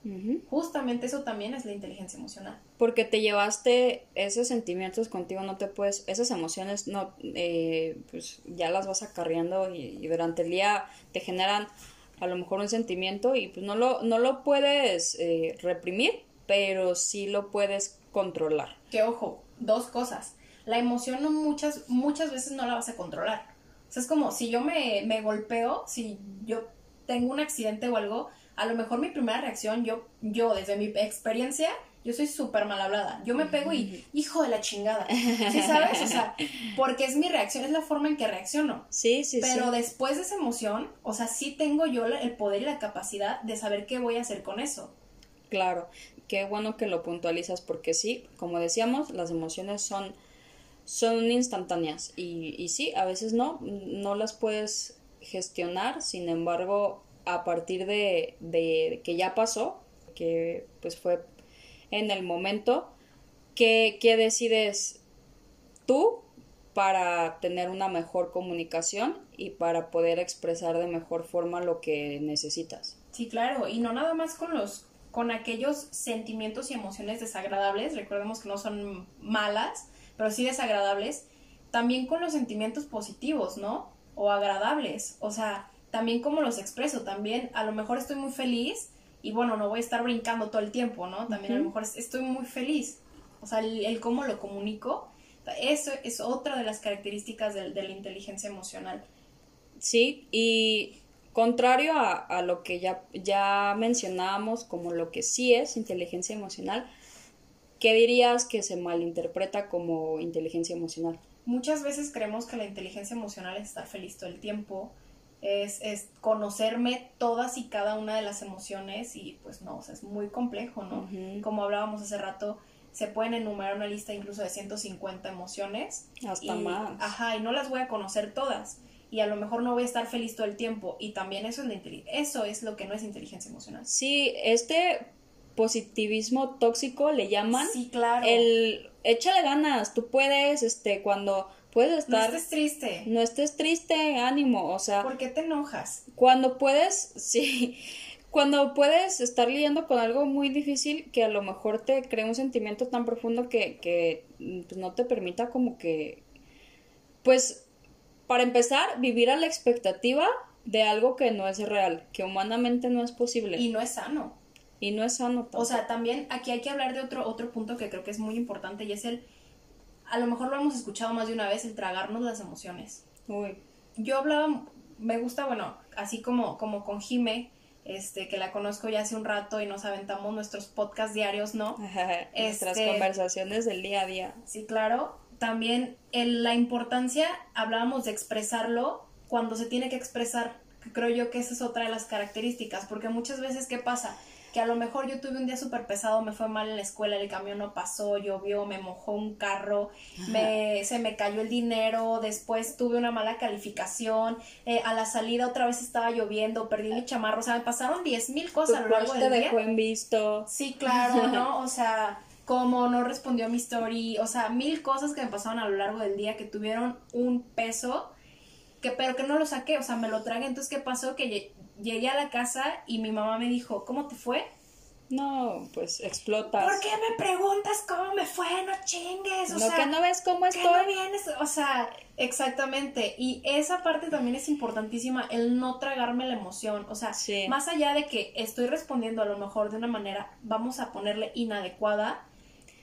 B: Justamente eso también es la inteligencia emocional.
A: Porque te llevaste esos sentimientos contigo, no te puedes, esas emociones no, eh, pues ya las vas acarreando y, durante el día te generan a lo mejor un sentimiento y pues no lo, no lo puedes eh, reprimir, pero sí lo puedes controlar.
B: Que ojo, dos cosas. La emoción no muchas, muchas veces no la vas a controlar. O sea, es como si yo me, me golpeo, si yo tengo un accidente o algo, a lo mejor mi primera reacción, yo, yo desde mi experiencia, yo soy súper mal hablada. Yo me pego y, hijo de la chingada. (laughs) ¿Sí sabes? O sea, porque es mi reacción, es la forma en que reacciono.
A: Sí, sí,
B: sí. Pero después de esa emoción, o sea, sí tengo yo el poder y la capacidad de saber qué voy a hacer con eso.
A: Claro, qué bueno que lo puntualizas porque sí, como decíamos, las emociones son, son instantáneas y, y sí, a veces no, no las puedes gestionar, sin embargo, a partir de, de que ya pasó, que pues fue en el momento, ¿qué, qué decides tú para tener una mejor comunicación y para poder expresar de mejor forma lo que necesitas?
B: Sí, claro, y no nada más con los con aquellos sentimientos y emociones desagradables, recordemos que no son malas, pero sí desagradables, también con los sentimientos positivos, ¿no? O agradables, o sea, también como los expreso, también a lo mejor estoy muy feliz y bueno, no voy a estar brincando todo el tiempo, ¿no? También a lo mejor estoy muy feliz, o sea, el, cómo lo comunico, eso es otra de las características de, de la inteligencia emocional.
A: Sí, y contrario a, a, lo que ya, ya mencionábamos como lo que sí es inteligencia emocional, ¿qué dirías que se malinterpreta como inteligencia emocional?
B: Muchas veces creemos que la inteligencia emocional es estar feliz todo el tiempo, es, es, conocerme todas y cada una de las emociones y pues no, o sea, es muy complejo, ¿no? Como hablábamos hace rato, se pueden enumerar una lista incluso de 150 emociones.
A: Hasta más.
B: Ajá, y no las voy a conocer todas. Y a lo mejor no voy a estar feliz todo el tiempo. Y también eso es, eso es lo que no es inteligencia emocional.
A: Sí, este positivismo tóxico le llaman.
B: Sí, claro.
A: El échale ganas, tú puedes, este, cuando puedes estar...
B: No estés triste.
A: No estés triste, ánimo, o sea...
B: ¿Por qué te enojas?
A: Cuando puedes, (laughs) sí, cuando puedes estar lidiando con algo muy difícil que a lo mejor te crea un sentimiento tan profundo que, que pues, no te permita como que, pues, para empezar, vivir a la expectativa de algo que no es real, que humanamente no es posible.
B: Y no es sano.
A: Y no es sano.
B: O sea, también aquí hay que hablar de otro, otro punto que creo que es muy importante y es el a lo mejor lo hemos escuchado más de una vez, el tragarnos las emociones.
A: Uy.
B: Yo hablaba, me gusta, bueno, así como, como con Jime, este, que la conozco ya hace un rato y nos aventamos nuestros podcast diarios, ¿no? (laughs)
A: Nuestras este, conversaciones del día a día.
B: Sí, claro. También en la importancia, hablábamos de expresarlo cuando se tiene que expresar, creo yo que esa es otra de las características, porque muchas veces, ¿qué pasa? Que a lo mejor yo tuve un día súper pesado, me fue mal en la escuela, el camión no pasó, llovió, me mojó un carro, me, se me cayó el dinero, después tuve una mala calificación, eh, a la salida otra vez estaba lloviendo, perdí mi chamarro, o sea, me pasaron diez mil cosas a lo largo del
A: te
B: día.
A: dejó en visto.
B: Sí, claro, ¿no? (laughs) O sea, como no respondió a mi story, o sea, mil cosas que me pasaron a lo largo del día que tuvieron un peso, que pero que no lo saqué, o sea, me lo tragué, entonces, ¿qué pasó? Que llegué a la casa y mi mamá me dijo, ¿cómo te fue?
A: No, pues explotas.
B: ¿Por qué me preguntas cómo me fue? No chingues. O
A: no, que no ves cómo estoy.
B: no vienes? O sea, exactamente. Y esa parte también es importantísima, el no tragarme la emoción. O sea, más allá de que estoy respondiendo a lo mejor de una manera, vamos a ponerle inadecuada,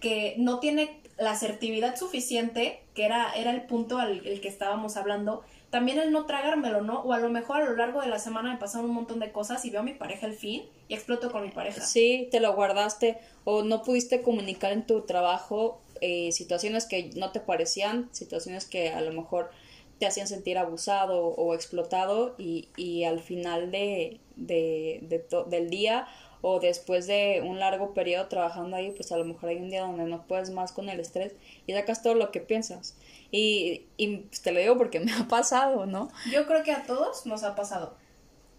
B: que no tiene la asertividad suficiente, que era, era el punto al el que estábamos hablando, también el no tragármelo, ¿no? O a lo mejor a lo largo de la semana me pasaron un montón de cosas y veo a mi pareja al fin y exploto con mi pareja.
A: Sí, te lo guardaste o no pudiste comunicar en tu trabajo eh, situaciones que no te parecían, situaciones que a lo mejor te hacían sentir abusado o explotado y, y al final de, de, del día o después de un largo periodo trabajando ahí, pues a lo mejor hay un día donde no puedes más con el estrés y sacas todo lo que piensas. Y, y pues, te lo digo porque (laughs) me ha pasado, ¿no?
B: Yo creo que a todos nos ha pasado.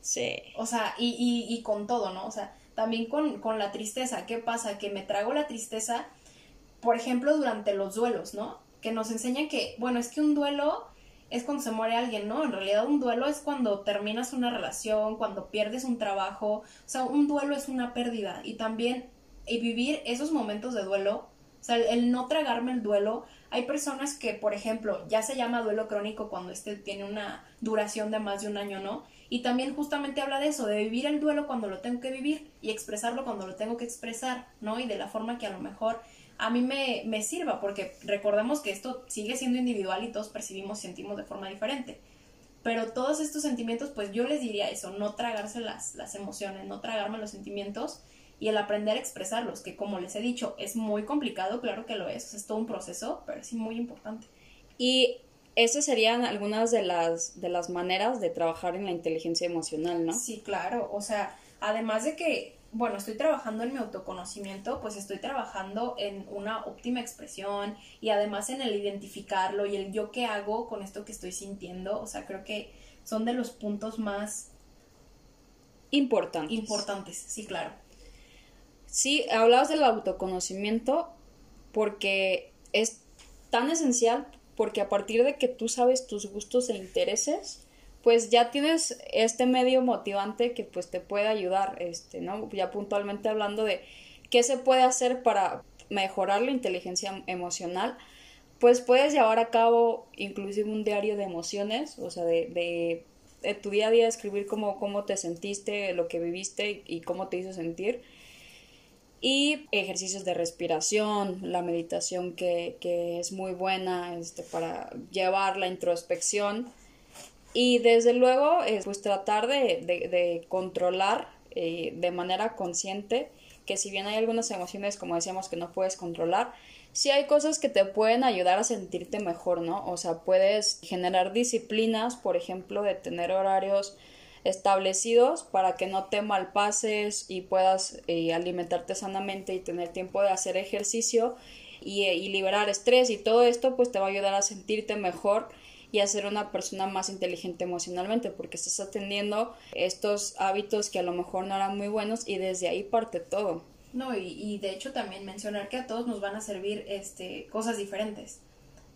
A: Sí.
B: O sea, y, y, y con todo, ¿no? O sea, también con, con la tristeza. ¿Qué pasa? Que me trago la tristeza, por ejemplo, durante los duelos, ¿no? Que nos enseñan que, bueno, es que un duelo es cuando se muere alguien, ¿no? En realidad un duelo es cuando terminas una relación, cuando pierdes un trabajo, o sea, un duelo es una pérdida y también y vivir esos momentos de duelo, o sea, el, no tragarme el duelo, hay personas que, por ejemplo, ya se llama duelo crónico cuando este tiene una duración de más de un año, ¿no? Y también justamente habla de eso, de vivir el duelo cuando lo tengo que vivir y expresarlo cuando lo tengo que expresar, ¿no? Y de la forma que a lo mejor a mí me, me sirva, porque recordemos que esto sigue siendo individual y todos percibimos sentimos de forma diferente. Pero todos estos sentimientos, pues yo les diría eso, no tragarse las, las emociones, no tragarme los sentimientos y el aprender a expresarlos, que como les he dicho, es muy complicado, claro que lo es, es todo un proceso, pero sí muy importante.
A: Y esas serían algunas de las, de las maneras de trabajar en la inteligencia emocional, ¿no?
B: Sí, claro, o sea, además de que bueno, estoy trabajando en mi autoconocimiento, pues estoy trabajando en una óptima expresión y además en el identificarlo y el yo qué hago con esto que estoy sintiendo. O sea, creo que son de los puntos más
A: importantes.
B: Importantes, sí, claro.
A: Sí, hablabas del autoconocimiento porque es tan esencial porque a partir de que tú sabes tus gustos e intereses, pues ya tienes este medio motivante que pues te puede ayudar, este, ¿no? Ya puntualmente hablando de qué se puede hacer para mejorar la inteligencia emocional, pues puedes llevar a cabo inclusive un diario de emociones, o sea, de, de, tu día a día escribir cómo, cómo te sentiste, lo que viviste y, cómo te hizo sentir. Y ejercicios de respiración, la meditación que, que es muy buena este, para llevar la introspección y desde luego, eh, pues tratar de, de, controlar eh, de manera consciente que si bien hay algunas emociones, como decíamos, que no puedes controlar, sí hay cosas que te pueden ayudar a sentirte mejor, ¿no? O sea, puedes generar disciplinas, por ejemplo, de tener horarios establecidos para que no te malpases y puedas eh, alimentarte sanamente y tener tiempo de hacer ejercicio y, y liberar estrés y todo esto pues te va a ayudar a sentirte mejor y a ser una persona más inteligente emocionalmente porque estás atendiendo estos hábitos que a lo mejor no eran muy buenos y desde ahí parte todo.
B: No, y, de hecho también mencionar que a todos nos van a servir este, cosas diferentes.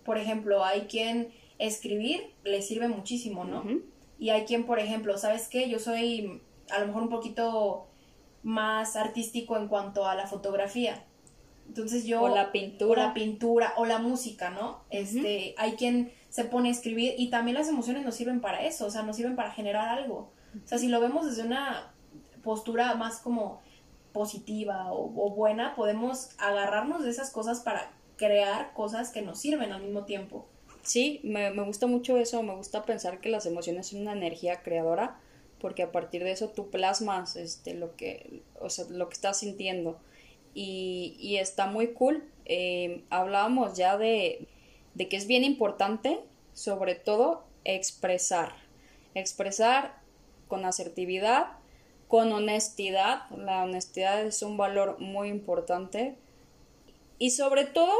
B: Por ejemplo, hay quien escribir le sirve muchísimo, ¿no? Y hay quien, por ejemplo, ¿sabes qué? Yo soy a lo mejor un poquito más artístico en cuanto a la fotografía. Entonces yo...
A: O la pintura.
B: O la pintura, o la música, ¿no? Este, hay quien se pone a escribir y también las emociones nos sirven para eso, o sea, nos sirven para generar algo. O sea, si lo vemos desde una postura más como positiva o, buena, podemos agarrarnos de esas cosas para crear cosas que nos sirven al mismo tiempo.
A: Sí, me, me gusta mucho eso, me gusta pensar que las emociones son una energía creadora, porque a partir de eso tú plasmas este, lo, que, o sea, lo que estás sintiendo. Y, y está muy cool. Eh, hablábamos ya de, de que es bien importante, sobre todo, expresar. Expresar con asertividad, con honestidad. La honestidad es un valor muy importante. Y sobre todo,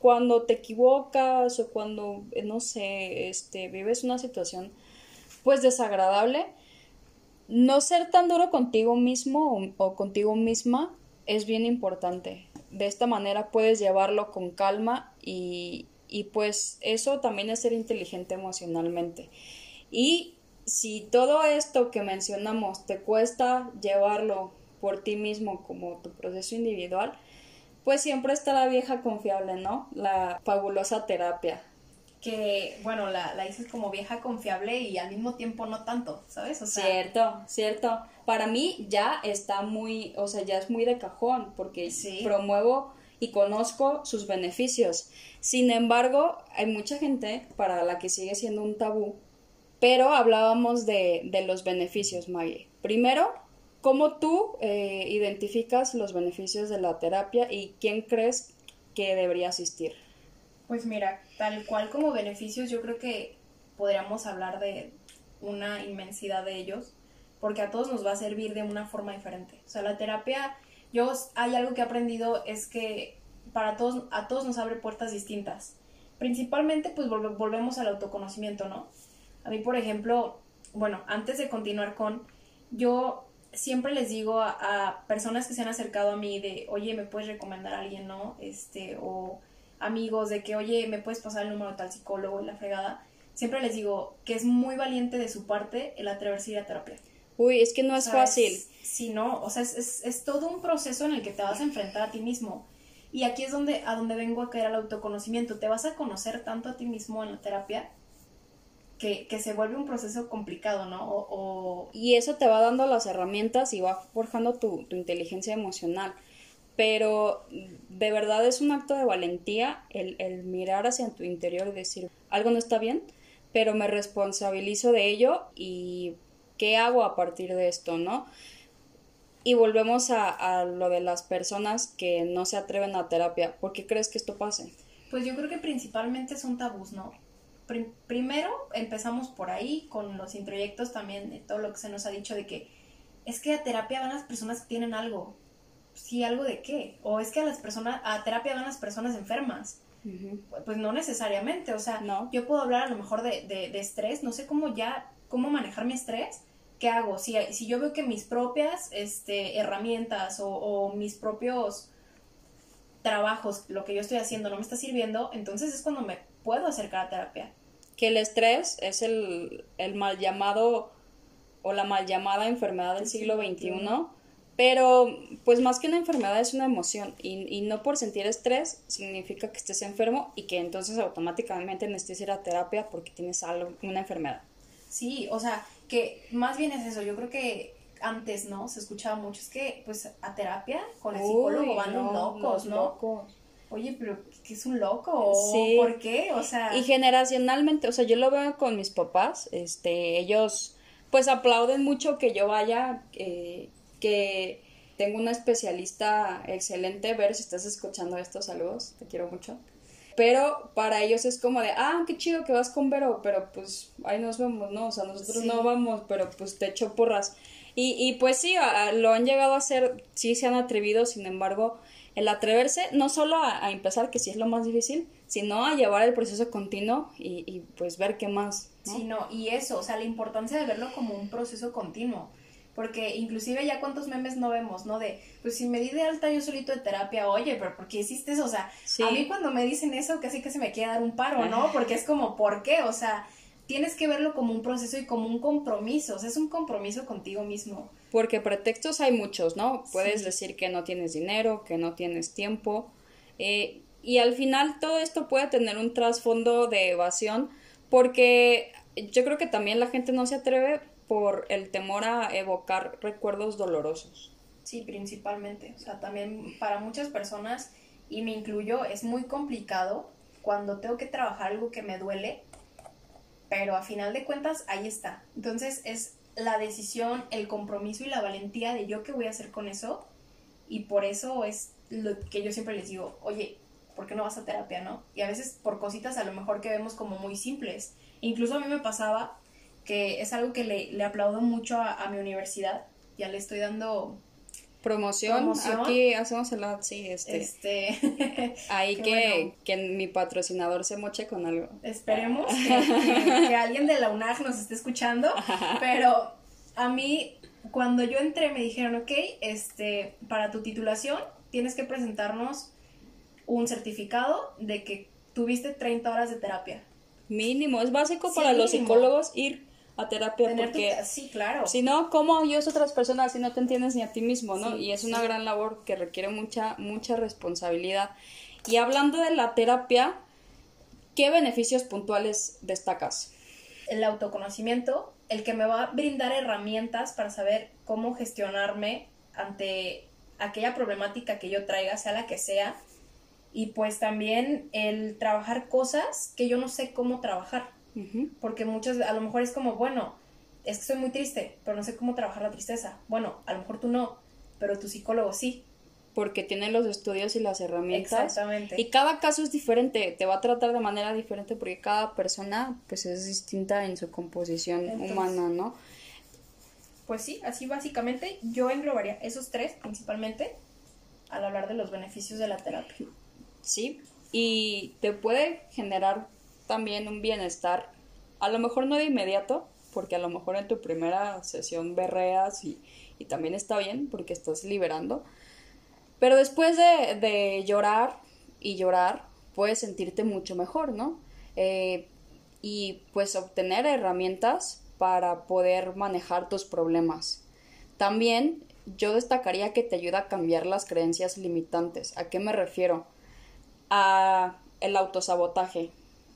A: cuando te equivocas o cuando, no sé, este, vives una situación pues desagradable, no ser tan duro contigo mismo o, o contigo misma es bien importante. De esta manera puedes llevarlo con calma y, y pues eso también es ser inteligente emocionalmente. Y si todo esto que mencionamos te cuesta llevarlo por ti mismo como tu proceso individual, pues siempre está la vieja confiable, ¿no? La fabulosa terapia.
B: Que, bueno, la, la dices como vieja confiable y al mismo tiempo no tanto, ¿sabes?
A: O sea... Cierto, cierto. Para mí ya está muy, o sea, ya es muy de cajón porque promuevo y conozco sus beneficios. Sin embargo, hay mucha gente para la que sigue siendo un tabú, pero hablábamos de, de los beneficios, Maggie. Primero, ¿cómo tú eh, identificas los beneficios de la terapia y quién crees que debería asistir?
B: Pues mira, tal cual como beneficios, yo creo que podríamos hablar de una inmensidad de ellos, porque a todos nos va a servir de una forma diferente. O sea, la terapia yo hay algo que he aprendido es que para todos, a todos nos abre puertas distintas. Principalmente, pues volvemos al autoconocimiento, ¿no? A mí, por ejemplo, bueno, antes de continuar con, yo siempre les digo a, personas que se han acercado a mí de, oye, ¿me puedes recomendar a alguien, no? Este, o amigos de que, oye, ¿me puedes pasar el número de tal psicólogo y la fregada? Siempre les digo que es muy valiente de su parte el atreverse a ir a terapia.
A: Uy, es que no es fácil.
B: Sí, no, o sea, es, es, todo un proceso en el que te vas a enfrentar a ti mismo. Y aquí es donde, a donde vengo a caer al autoconocimiento. Te vas a conocer tanto a ti mismo en la terapia que, se vuelve un proceso complicado, ¿no? O,
A: Y eso te va dando las herramientas y va forjando tu, tu inteligencia emocional. pero de verdad es un acto de valentía el, el mirar hacia tu interior y decir, algo no está bien, pero me responsabilizo de ello y qué hago a partir de esto, ¿no? Y volvemos a, a, lo de las personas que no se atreven a terapia. ¿Por qué crees que esto pase?
B: Pues yo creo que principalmente son tabús, ¿no? primero empezamos por ahí con los introyectos también, de todo lo que se nos ha dicho de que es que a terapia van las personas que tienen algo. Sí, algo de qué. O es que a las personas, a terapia van las personas enfermas. Pues no necesariamente, o sea, no. yo puedo hablar a lo mejor de, de, estrés, no sé cómo ya, cómo manejar mi estrés, ¿qué hago? Si, si yo veo que mis propias este, herramientas o, o mis propios trabajos, lo que yo estoy haciendo no me está sirviendo, entonces es cuando me puedo acercar a terapia.
A: Que el estrés es el, el mal llamado o la mal llamada enfermedad del siglo XXI, pero pues más que una enfermedad es una emoción y, y, no por sentir estrés significa que estés enfermo y que entonces automáticamente necesites ir a terapia porque tienes algo, una enfermedad.
B: Sí, o sea, que más bien es eso, yo creo que antes, ¿no? Se escuchaba mucho, es que pues a terapia con el psicólogo van los locos, ¿no? Locos. Oye, pero ¿qué es un loco? Sí. ¿Por qué? O sea...
A: Y generacionalmente, o sea, yo lo veo con mis papás, este, ellos pues aplauden mucho que yo vaya, eh, que tengo una especialista excelente, ver si estás escuchando estos saludos, te quiero mucho. Pero para ellos es como de, ah, qué chido que vas con Vero, pero pues ahí nos vemos, ¿no? O sea, nosotros no vamos, pero pues te echo porras. Y, y pues sí, lo han llegado a hacer, sí se han atrevido, sin embargo, el atreverse no solo a, empezar, que sí es lo más difícil, sino a llevar el proceso continuo y, y pues ver qué más.
B: ¿no? Sí, no, y eso, o sea, la importancia de verlo como un proceso continuo. Porque inclusive ya cuántos memes no vemos, ¿no? De, pues si me di de alta yo solito de terapia, oye, pero ¿por qué hiciste eso? O sea, a mí cuando me dicen eso casi que se me quiere dar un paro, ¿no? Porque es como, ¿por qué? O sea, tienes que verlo como un proceso y como un compromiso, o sea, es un compromiso contigo mismo.
A: Porque pretextos hay muchos, ¿no? Puedes decir que no tienes dinero, que no tienes tiempo, eh, y al final todo esto puede tener un trasfondo de evasión, porque yo creo que también la gente no se atreve por el temor a evocar recuerdos dolorosos.
B: Sí, principalmente. O sea, también para muchas personas, y me incluyo, es muy complicado cuando tengo que trabajar algo que me duele pero a final de cuentas ahí está. Entonces es la decisión, el compromiso y la valentía de yo qué voy a hacer con eso y por eso es lo que yo siempre les digo, oye, ¿por qué no vas a terapia, no? Y a veces por cositas a lo mejor que vemos como muy simples. Incluso a mí me pasaba que es algo que le, le aplaudo mucho a, a mi universidad, ya le estoy dando
A: Promoción, aquí hacemos el sí, este. este (laughs) ahí (laughs) que, que mi patrocinador se moche con algo.
B: Esperemos que, (laughs) alguien de la UNAG nos esté escuchando, pero a mí cuando yo entré me dijeron, ok, este, para tu titulación tienes que presentarnos un certificado de que tuviste 30 horas de terapia.
A: Mínimo, es básico para los psicólogos ir a terapia porque
B: sí, claro.
A: Si no, ¿cómo ayudas a otras personas si no te entiendes ni a ti mismo, no? y es una gran labor que requiere mucha mucha responsabilidad. Y hablando de la terapia, ¿qué beneficios puntuales destacas?
B: El autoconocimiento, el que me va a brindar herramientas para saber cómo gestionarme ante aquella problemática que yo traiga, sea la que sea, y pues también el trabajar cosas que yo no sé cómo trabajar porque muchas, a lo mejor es como, bueno, es que soy muy triste, pero no sé cómo trabajar la tristeza. Bueno, a lo mejor tú no, pero tu psicólogo sí.
A: Porque tiene los estudios y las herramientas.
B: Exactamente.
A: Y cada caso es diferente, te va a tratar de manera diferente porque cada persona pues es distinta en su composición humana, ¿no?
B: Pues sí, así básicamente yo englobaría esos tres principalmente al hablar de los beneficios de la terapia.
A: Sí, y te puede generar también un bienestar, a lo mejor no de inmediato, porque a lo mejor en tu primera sesión berreas y, y también está bien porque estás liberando, pero después de, de llorar y llorar, puedes sentirte mucho mejor, ¿no? Eh, y pues obtener herramientas para poder manejar tus problemas. También yo destacaría que te ayuda a cambiar las creencias limitantes. ¿A qué me refiero? A el autosabotaje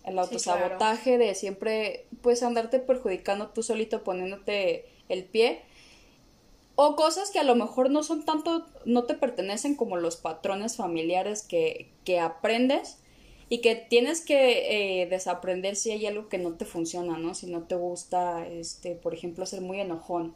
A: el autosabotaje de siempre pues andarte perjudicando tú solito poniéndote el pie. O cosas que a lo mejor no son tanto, no te pertenecen como los patrones familiares que, que aprendes y que tienes que eh, desaprender si hay algo que no te funciona, ¿no? Si no te gusta, este, por ejemplo, ser muy enojón,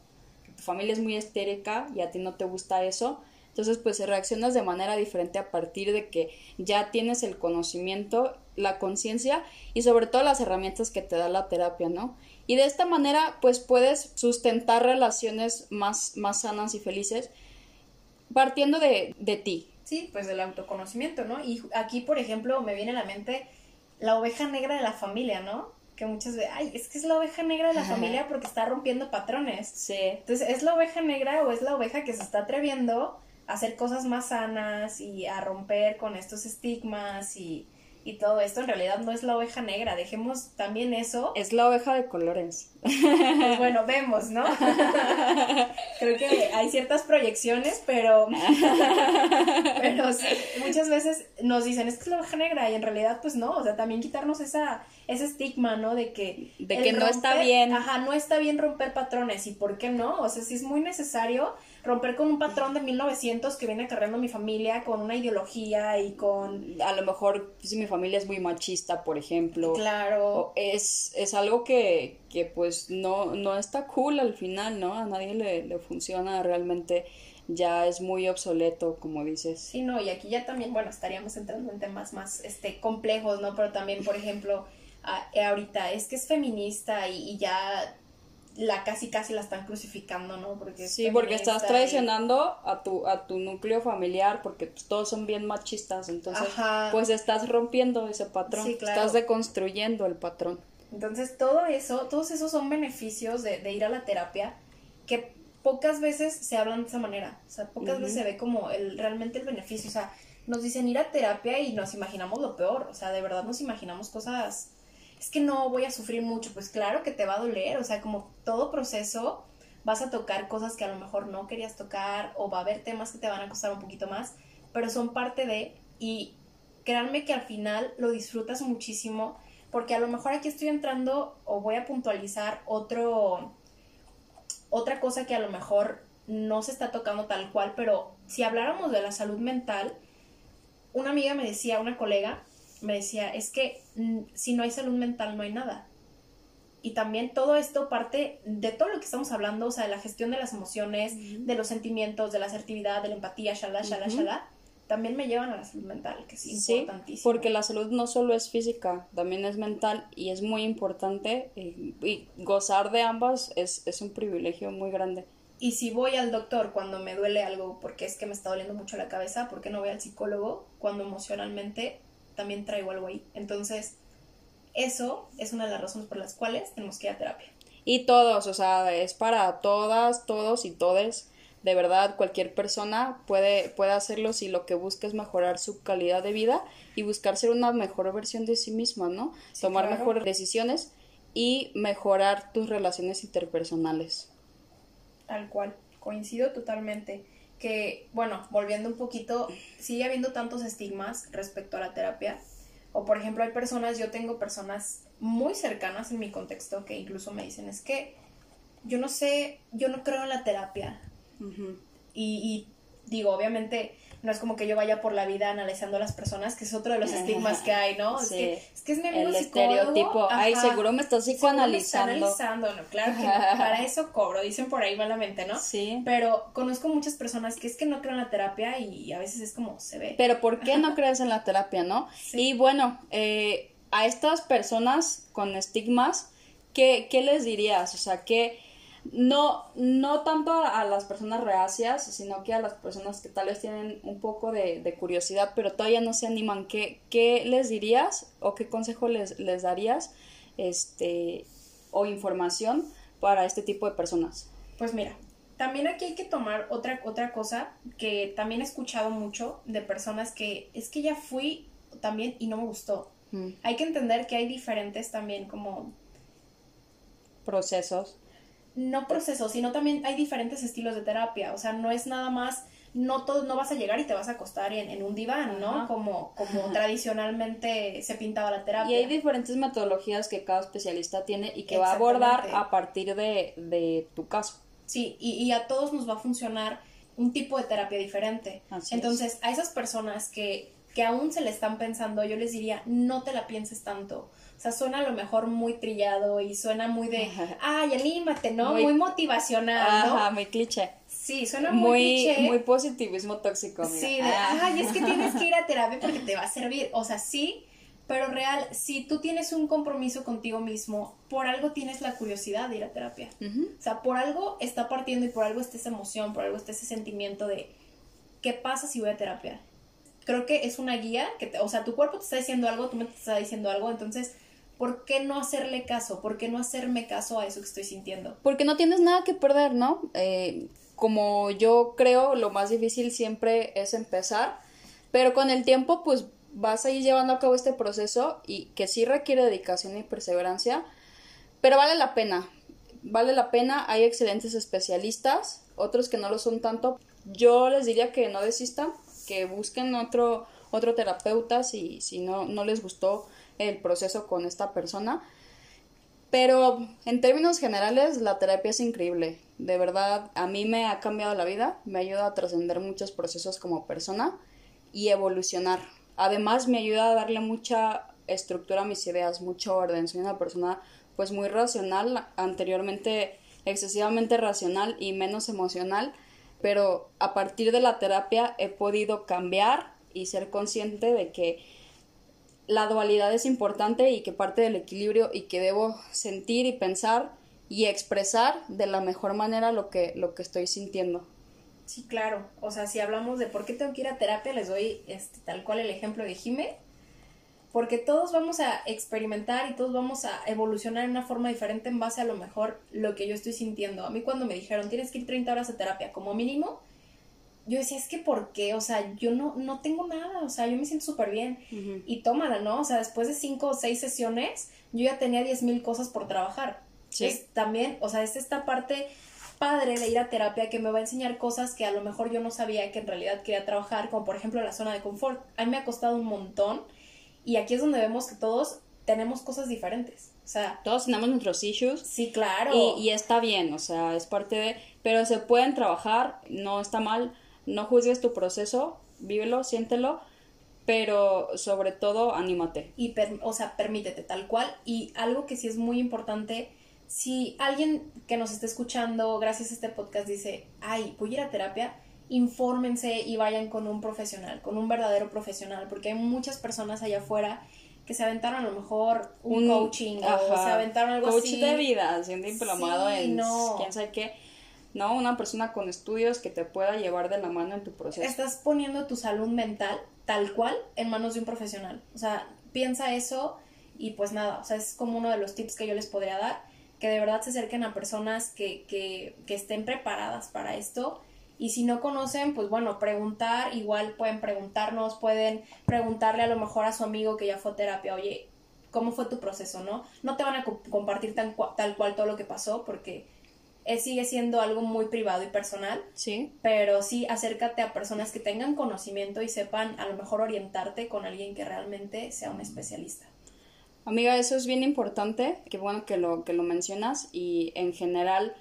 A: tu familia es muy estérica y a ti no te gusta eso, entonces pues reaccionas de manera diferente a partir de que ya tienes el conocimiento, la conciencia y sobre todo las herramientas que te da la terapia, ¿no? Y de esta manera pues puedes sustentar relaciones más, más sanas y felices partiendo de, de ti,
B: Sí, pues del autoconocimiento, ¿no? Y aquí, por ejemplo, me viene a la mente la oveja negra de la familia, ¿no? Que muchas veces, ay, es que es la oveja negra de la familia porque está rompiendo patrones.
A: Sí.
B: Entonces, ¿es la oveja negra o es la oveja que se está atreviendo hacer cosas más sanas y a romper con estos estigmas y, y todo esto en realidad no es la oveja negra, dejemos también eso.
A: Es la oveja de colores.
B: Pues bueno, vemos, ¿no? (laughs) Creo que hay ciertas proyecciones, pero, (laughs) pero muchas veces nos dicen, es que es la oveja negra y en realidad pues no, o sea, también quitarnos esa, ese estigma, ¿no? De que...
A: De que no está bien.
B: Ajá, no está bien romper patrones y ¿por qué no? O sea, si es muy necesario romper con un patrón de 1900 que viene acarreando mi familia con una ideología y con...
A: A lo mejor si mi familia es muy machista, por ejemplo.
B: Claro.
A: Es, es algo que, que pues no, no está cool al final, ¿no? A nadie le, le funciona realmente ya es muy obsoleto, como dices.
B: Sí, no, y aquí ya también, bueno, estaríamos entrando en temas más este, complejos, ¿no? Pero también, por ejemplo, ahorita es que es feminista y, y ya la casi casi la están crucificando, ¿no? Porque
A: sí, porque estás traicionando a tu a tu núcleo familiar porque pues, todos son bien machistas, entonces pues estás rompiendo ese patrón, estás deconstruyendo el patrón.
B: Entonces todo eso, todos esos son beneficios de, de, ir a la terapia que pocas veces se hablan de esa manera, o sea, pocas veces se ve como el realmente el beneficio, o sea, nos dicen ir a terapia y nos imaginamos lo peor, o sea, de verdad nos imaginamos cosas es que no voy a sufrir mucho, pues claro que te va a doler, o sea, como todo proceso vas a tocar cosas que a lo mejor no querías tocar o va a haber temas que te van a costar un poquito más, pero son parte de y créanme que al final lo disfrutas muchísimo porque a lo mejor aquí estoy entrando o voy a puntualizar otro otra cosa que a lo mejor no se está tocando tal cual, pero si habláramos de la salud mental, una amiga me decía, una colega, me decía, es que mm, si no hay salud mental no hay nada. Y también todo esto parte de todo lo que estamos hablando, o sea, de la gestión de las emociones, de los sentimientos, de la asertividad, de la empatía, shala, shala, shala, también me llevan a la salud mental, que es importantísimo.
A: Porque la salud no solo es física, también es mental y es muy importante y, y gozar de ambas es, es un privilegio muy grande.
B: Y si voy al doctor cuando me duele algo porque es que me está doliendo mucho la cabeza, ¿por qué no voy al psicólogo cuando emocionalmente también traigo algo ahí. Entonces, eso es una de las razones por las cuales tenemos que ir a terapia.
A: Y todos, o sea, es para todas, todos y todes. De verdad, cualquier persona puede, puede hacerlo si lo que busca es mejorar su calidad de vida y buscar ser una mejor versión de sí misma, ¿no? Tomar mejores decisiones y mejorar tus relaciones interpersonales.
B: Tal cual, coincido totalmente que, bueno, volviendo un poquito, sigue habiendo tantos estigmas respecto a la terapia. O por ejemplo, hay personas, yo tengo personas muy cercanas en mi contexto que incluso me dicen, es que yo no sé, yo no creo en la terapia. y, y, digo, obviamente no es como que yo vaya por la vida analizando a las personas, que es otro de los estigmas que hay, ¿no? Es, que, es que es mi amigo El estereotipo,
A: ay, seguro me estás psicoanalizando.
B: Me está analizando, no, claro que (laughs) para eso cobro, dicen por ahí malamente, ¿no?
A: Sí.
B: Pero conozco muchas personas que es que no creen en la terapia y a veces es como se ve.
A: Pero ¿por qué no (laughs) crees en la terapia, no? Y bueno, eh, a estas personas con estigmas, ¿qué, ¿qué les dirías? O sea, ¿qué no, no tanto a, las personas reacias, sino que a las personas que tal vez tienen un poco de, curiosidad, pero todavía no se animan. ¿Qué, ¿Qué, les dirías o qué consejo les, les darías este, o información para este tipo de personas?
B: Pues mira, también aquí hay que tomar otra, otra cosa que también he escuchado mucho de personas que es que ya fui también y no me gustó. Mm. Hay que entender que hay diferentes también como
A: procesos
B: no proceso, sino también hay diferentes estilos de terapia, o sea, no es nada más, no todo, no vas a llegar y te vas a acostar en, un diván, ¿no? Como, como (laughs) tradicionalmente se pintaba la terapia.
A: Y hay diferentes metodologías que cada especialista tiene y que va a abordar a partir de, de tu caso.
B: Sí, y, y a todos nos va a funcionar un tipo de terapia diferente.
A: Así es.
B: Entonces, a esas personas que, que aún se le están pensando, yo les diría, no te la pienses tanto. O sea, suena a lo mejor muy trillado y suena muy de, ay, anímate, ¿no?
A: Muy-
B: Muy, motivacional, ¿no?
A: Ajá, muy cliché.
B: Sí, suena muy,
A: Muy,
B: cliché.
A: muy positivismo tóxico.
B: Sí, de,
A: Ah.
B: ay, es que tienes que ir a terapia porque te va a servir. O sea, sí, pero real, si tú tienes un compromiso contigo mismo, por algo tienes la curiosidad de ir a terapia. O sea, por algo está partiendo y por algo está esa emoción, por algo está ese sentimiento de ¿qué pasa si voy a terapia? Creo que es una guía que, te- o sea, tu cuerpo te está diciendo algo, tu mente te está diciendo algo, entonces, ¿por qué no hacerle caso? ¿Por qué no hacerme caso a eso que estoy sintiendo?
A: Porque no tienes nada que perder, ¿no? Eh, como yo creo, lo más difícil siempre es empezar, pero con el tiempo, pues vas a ir llevando a cabo este proceso y que sí requiere dedicación y perseverancia, pero vale la pena. Vale la pena, hay excelentes especialistas, otros que no lo son tanto. Yo les diría que no desistan, que busquen otro, otro terapeuta si, si no, no les gustó el proceso con esta persona. Pero en términos generales, la terapia es increíble. De verdad, a mí me ha cambiado la vida, me ayuda a trascender muchos procesos como persona y evolucionar. Además, me ayuda a darle mucha estructura a mis ideas, mucho orden. Soy una persona pues muy racional, anteriormente excesivamente racional y menos emocional, pero a partir de la terapia he podido cambiar y ser consciente de que la dualidad es importante y que parte del equilibrio y que debo sentir y pensar y expresar de la mejor manera lo que, lo que estoy sintiendo.
B: Sí, claro. O sea, si hablamos de por qué tengo que ir a terapia, les doy este, tal cual el ejemplo de Jime. Porque todos vamos a experimentar y todos vamos a evolucionar en una forma diferente en base a lo mejor lo que yo estoy sintiendo. A mí cuando me dijeron, tienes que ir 30 horas a terapia como mínimo, yo decía, es que ¿por qué? O sea, yo no, no tengo nada, o sea, yo me siento súper bien.
A: Ujú.
B: Y tómala, ¿no? O sea, después de cinco o seis sesiones, yo ya tenía 10 mil cosas por trabajar.
A: Sí.
B: Es también, o sea, es esta parte padre de ir a terapia que me va a enseñar cosas que a lo mejor yo no sabía que en realidad quería trabajar, como por ejemplo la zona de confort. A mí me ha costado un montón y aquí es donde vemos que todos tenemos cosas diferentes. O sea,
A: Todos tenemos nuestros issues
B: sí, claro.
A: y, y está bien, o sea, es parte de... Pero se pueden trabajar, no está mal, no juzgues tu proceso, vívelo, siéntelo, pero sobre todo anímate.
B: y per- o sea, permítete tal cual. Y algo que sí es muy importante, si alguien que nos esté escuchando gracias a este podcast dice, ay, voy a ir a terapia, infórmense y vayan con un profesional, con un verdadero profesional, porque hay muchas personas allá afuera que se aventaron a lo mejor un, coaching o se aventaron algo
A: coach
B: así.
A: de vida, siendo diplomado
B: Sí,
A: en
B: no.
A: quién sabe qué. No, una persona con estudios que te pueda llevar de la mano en tu proceso.
B: Estás poniendo tu salud mental tal cual en manos de un profesional. O sea, piensa eso y pues nada, o sea, es como uno de los tips que yo les podría dar, que de verdad se acerquen a personas que, que, estén preparadas para esto. Y si no conocen, pues bueno, preguntar, igual pueden preguntarnos, pueden preguntarle a lo mejor a su amigo que ya fue a terapia, oye, ¿cómo fue tu proceso, no? No te van a co- compartir tal cual todo lo que pasó porque eh, sigue siendo algo muy privado y personal
A: Sí,
B: pero sí acércate a personas que tengan conocimiento y sepan a lo mejor orientarte con alguien que realmente sea un especialista.
A: amiga, eso es bien importante. Qué bueno que lo, que lo mencionas y en general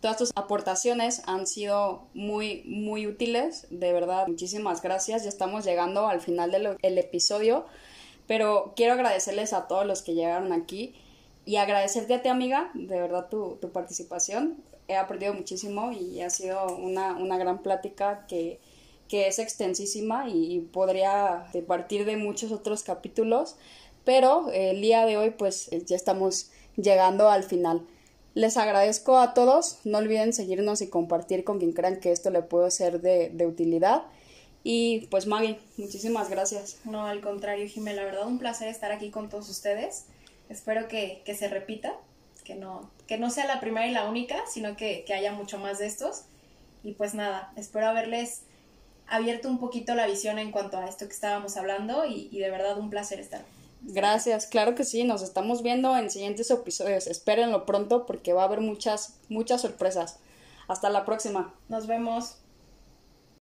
A: todas tus aportaciones han sido muy, muy útiles. De verdad, muchísimas gracias. Ya estamos llegando al final del el episodio, pero quiero agradecerles a todos los que llegaron aquí y agradecerte a ti, amiga, de verdad tu, tu participación. He aprendido muchísimo y ha sido una, una gran plática que, que es extensísima y, y podría partir de muchos otros capítulos, pero el día de hoy pues eh, ya estamos llegando al final. Les agradezco a todos, no olviden seguirnos y compartir con quien crean que esto le puede ser de, de utilidad. Y pues Maggie, muchísimas gracias.
B: No, al contrario, Jimé, la verdad un placer estar aquí con todos ustedes. Espero que, que se repita, que no, que no sea la primera y la única, sino que, que haya mucho más de estos. Y pues nada, espero haberles abierto un poquito la visión en cuanto a esto que estábamos hablando y, y de verdad un placer estar.
A: Gracias, claro que sí, nos estamos viendo en siguientes episodios. Espérenlo pronto porque va a haber muchas, muchas sorpresas. Hasta la próxima.
B: Nos vemos.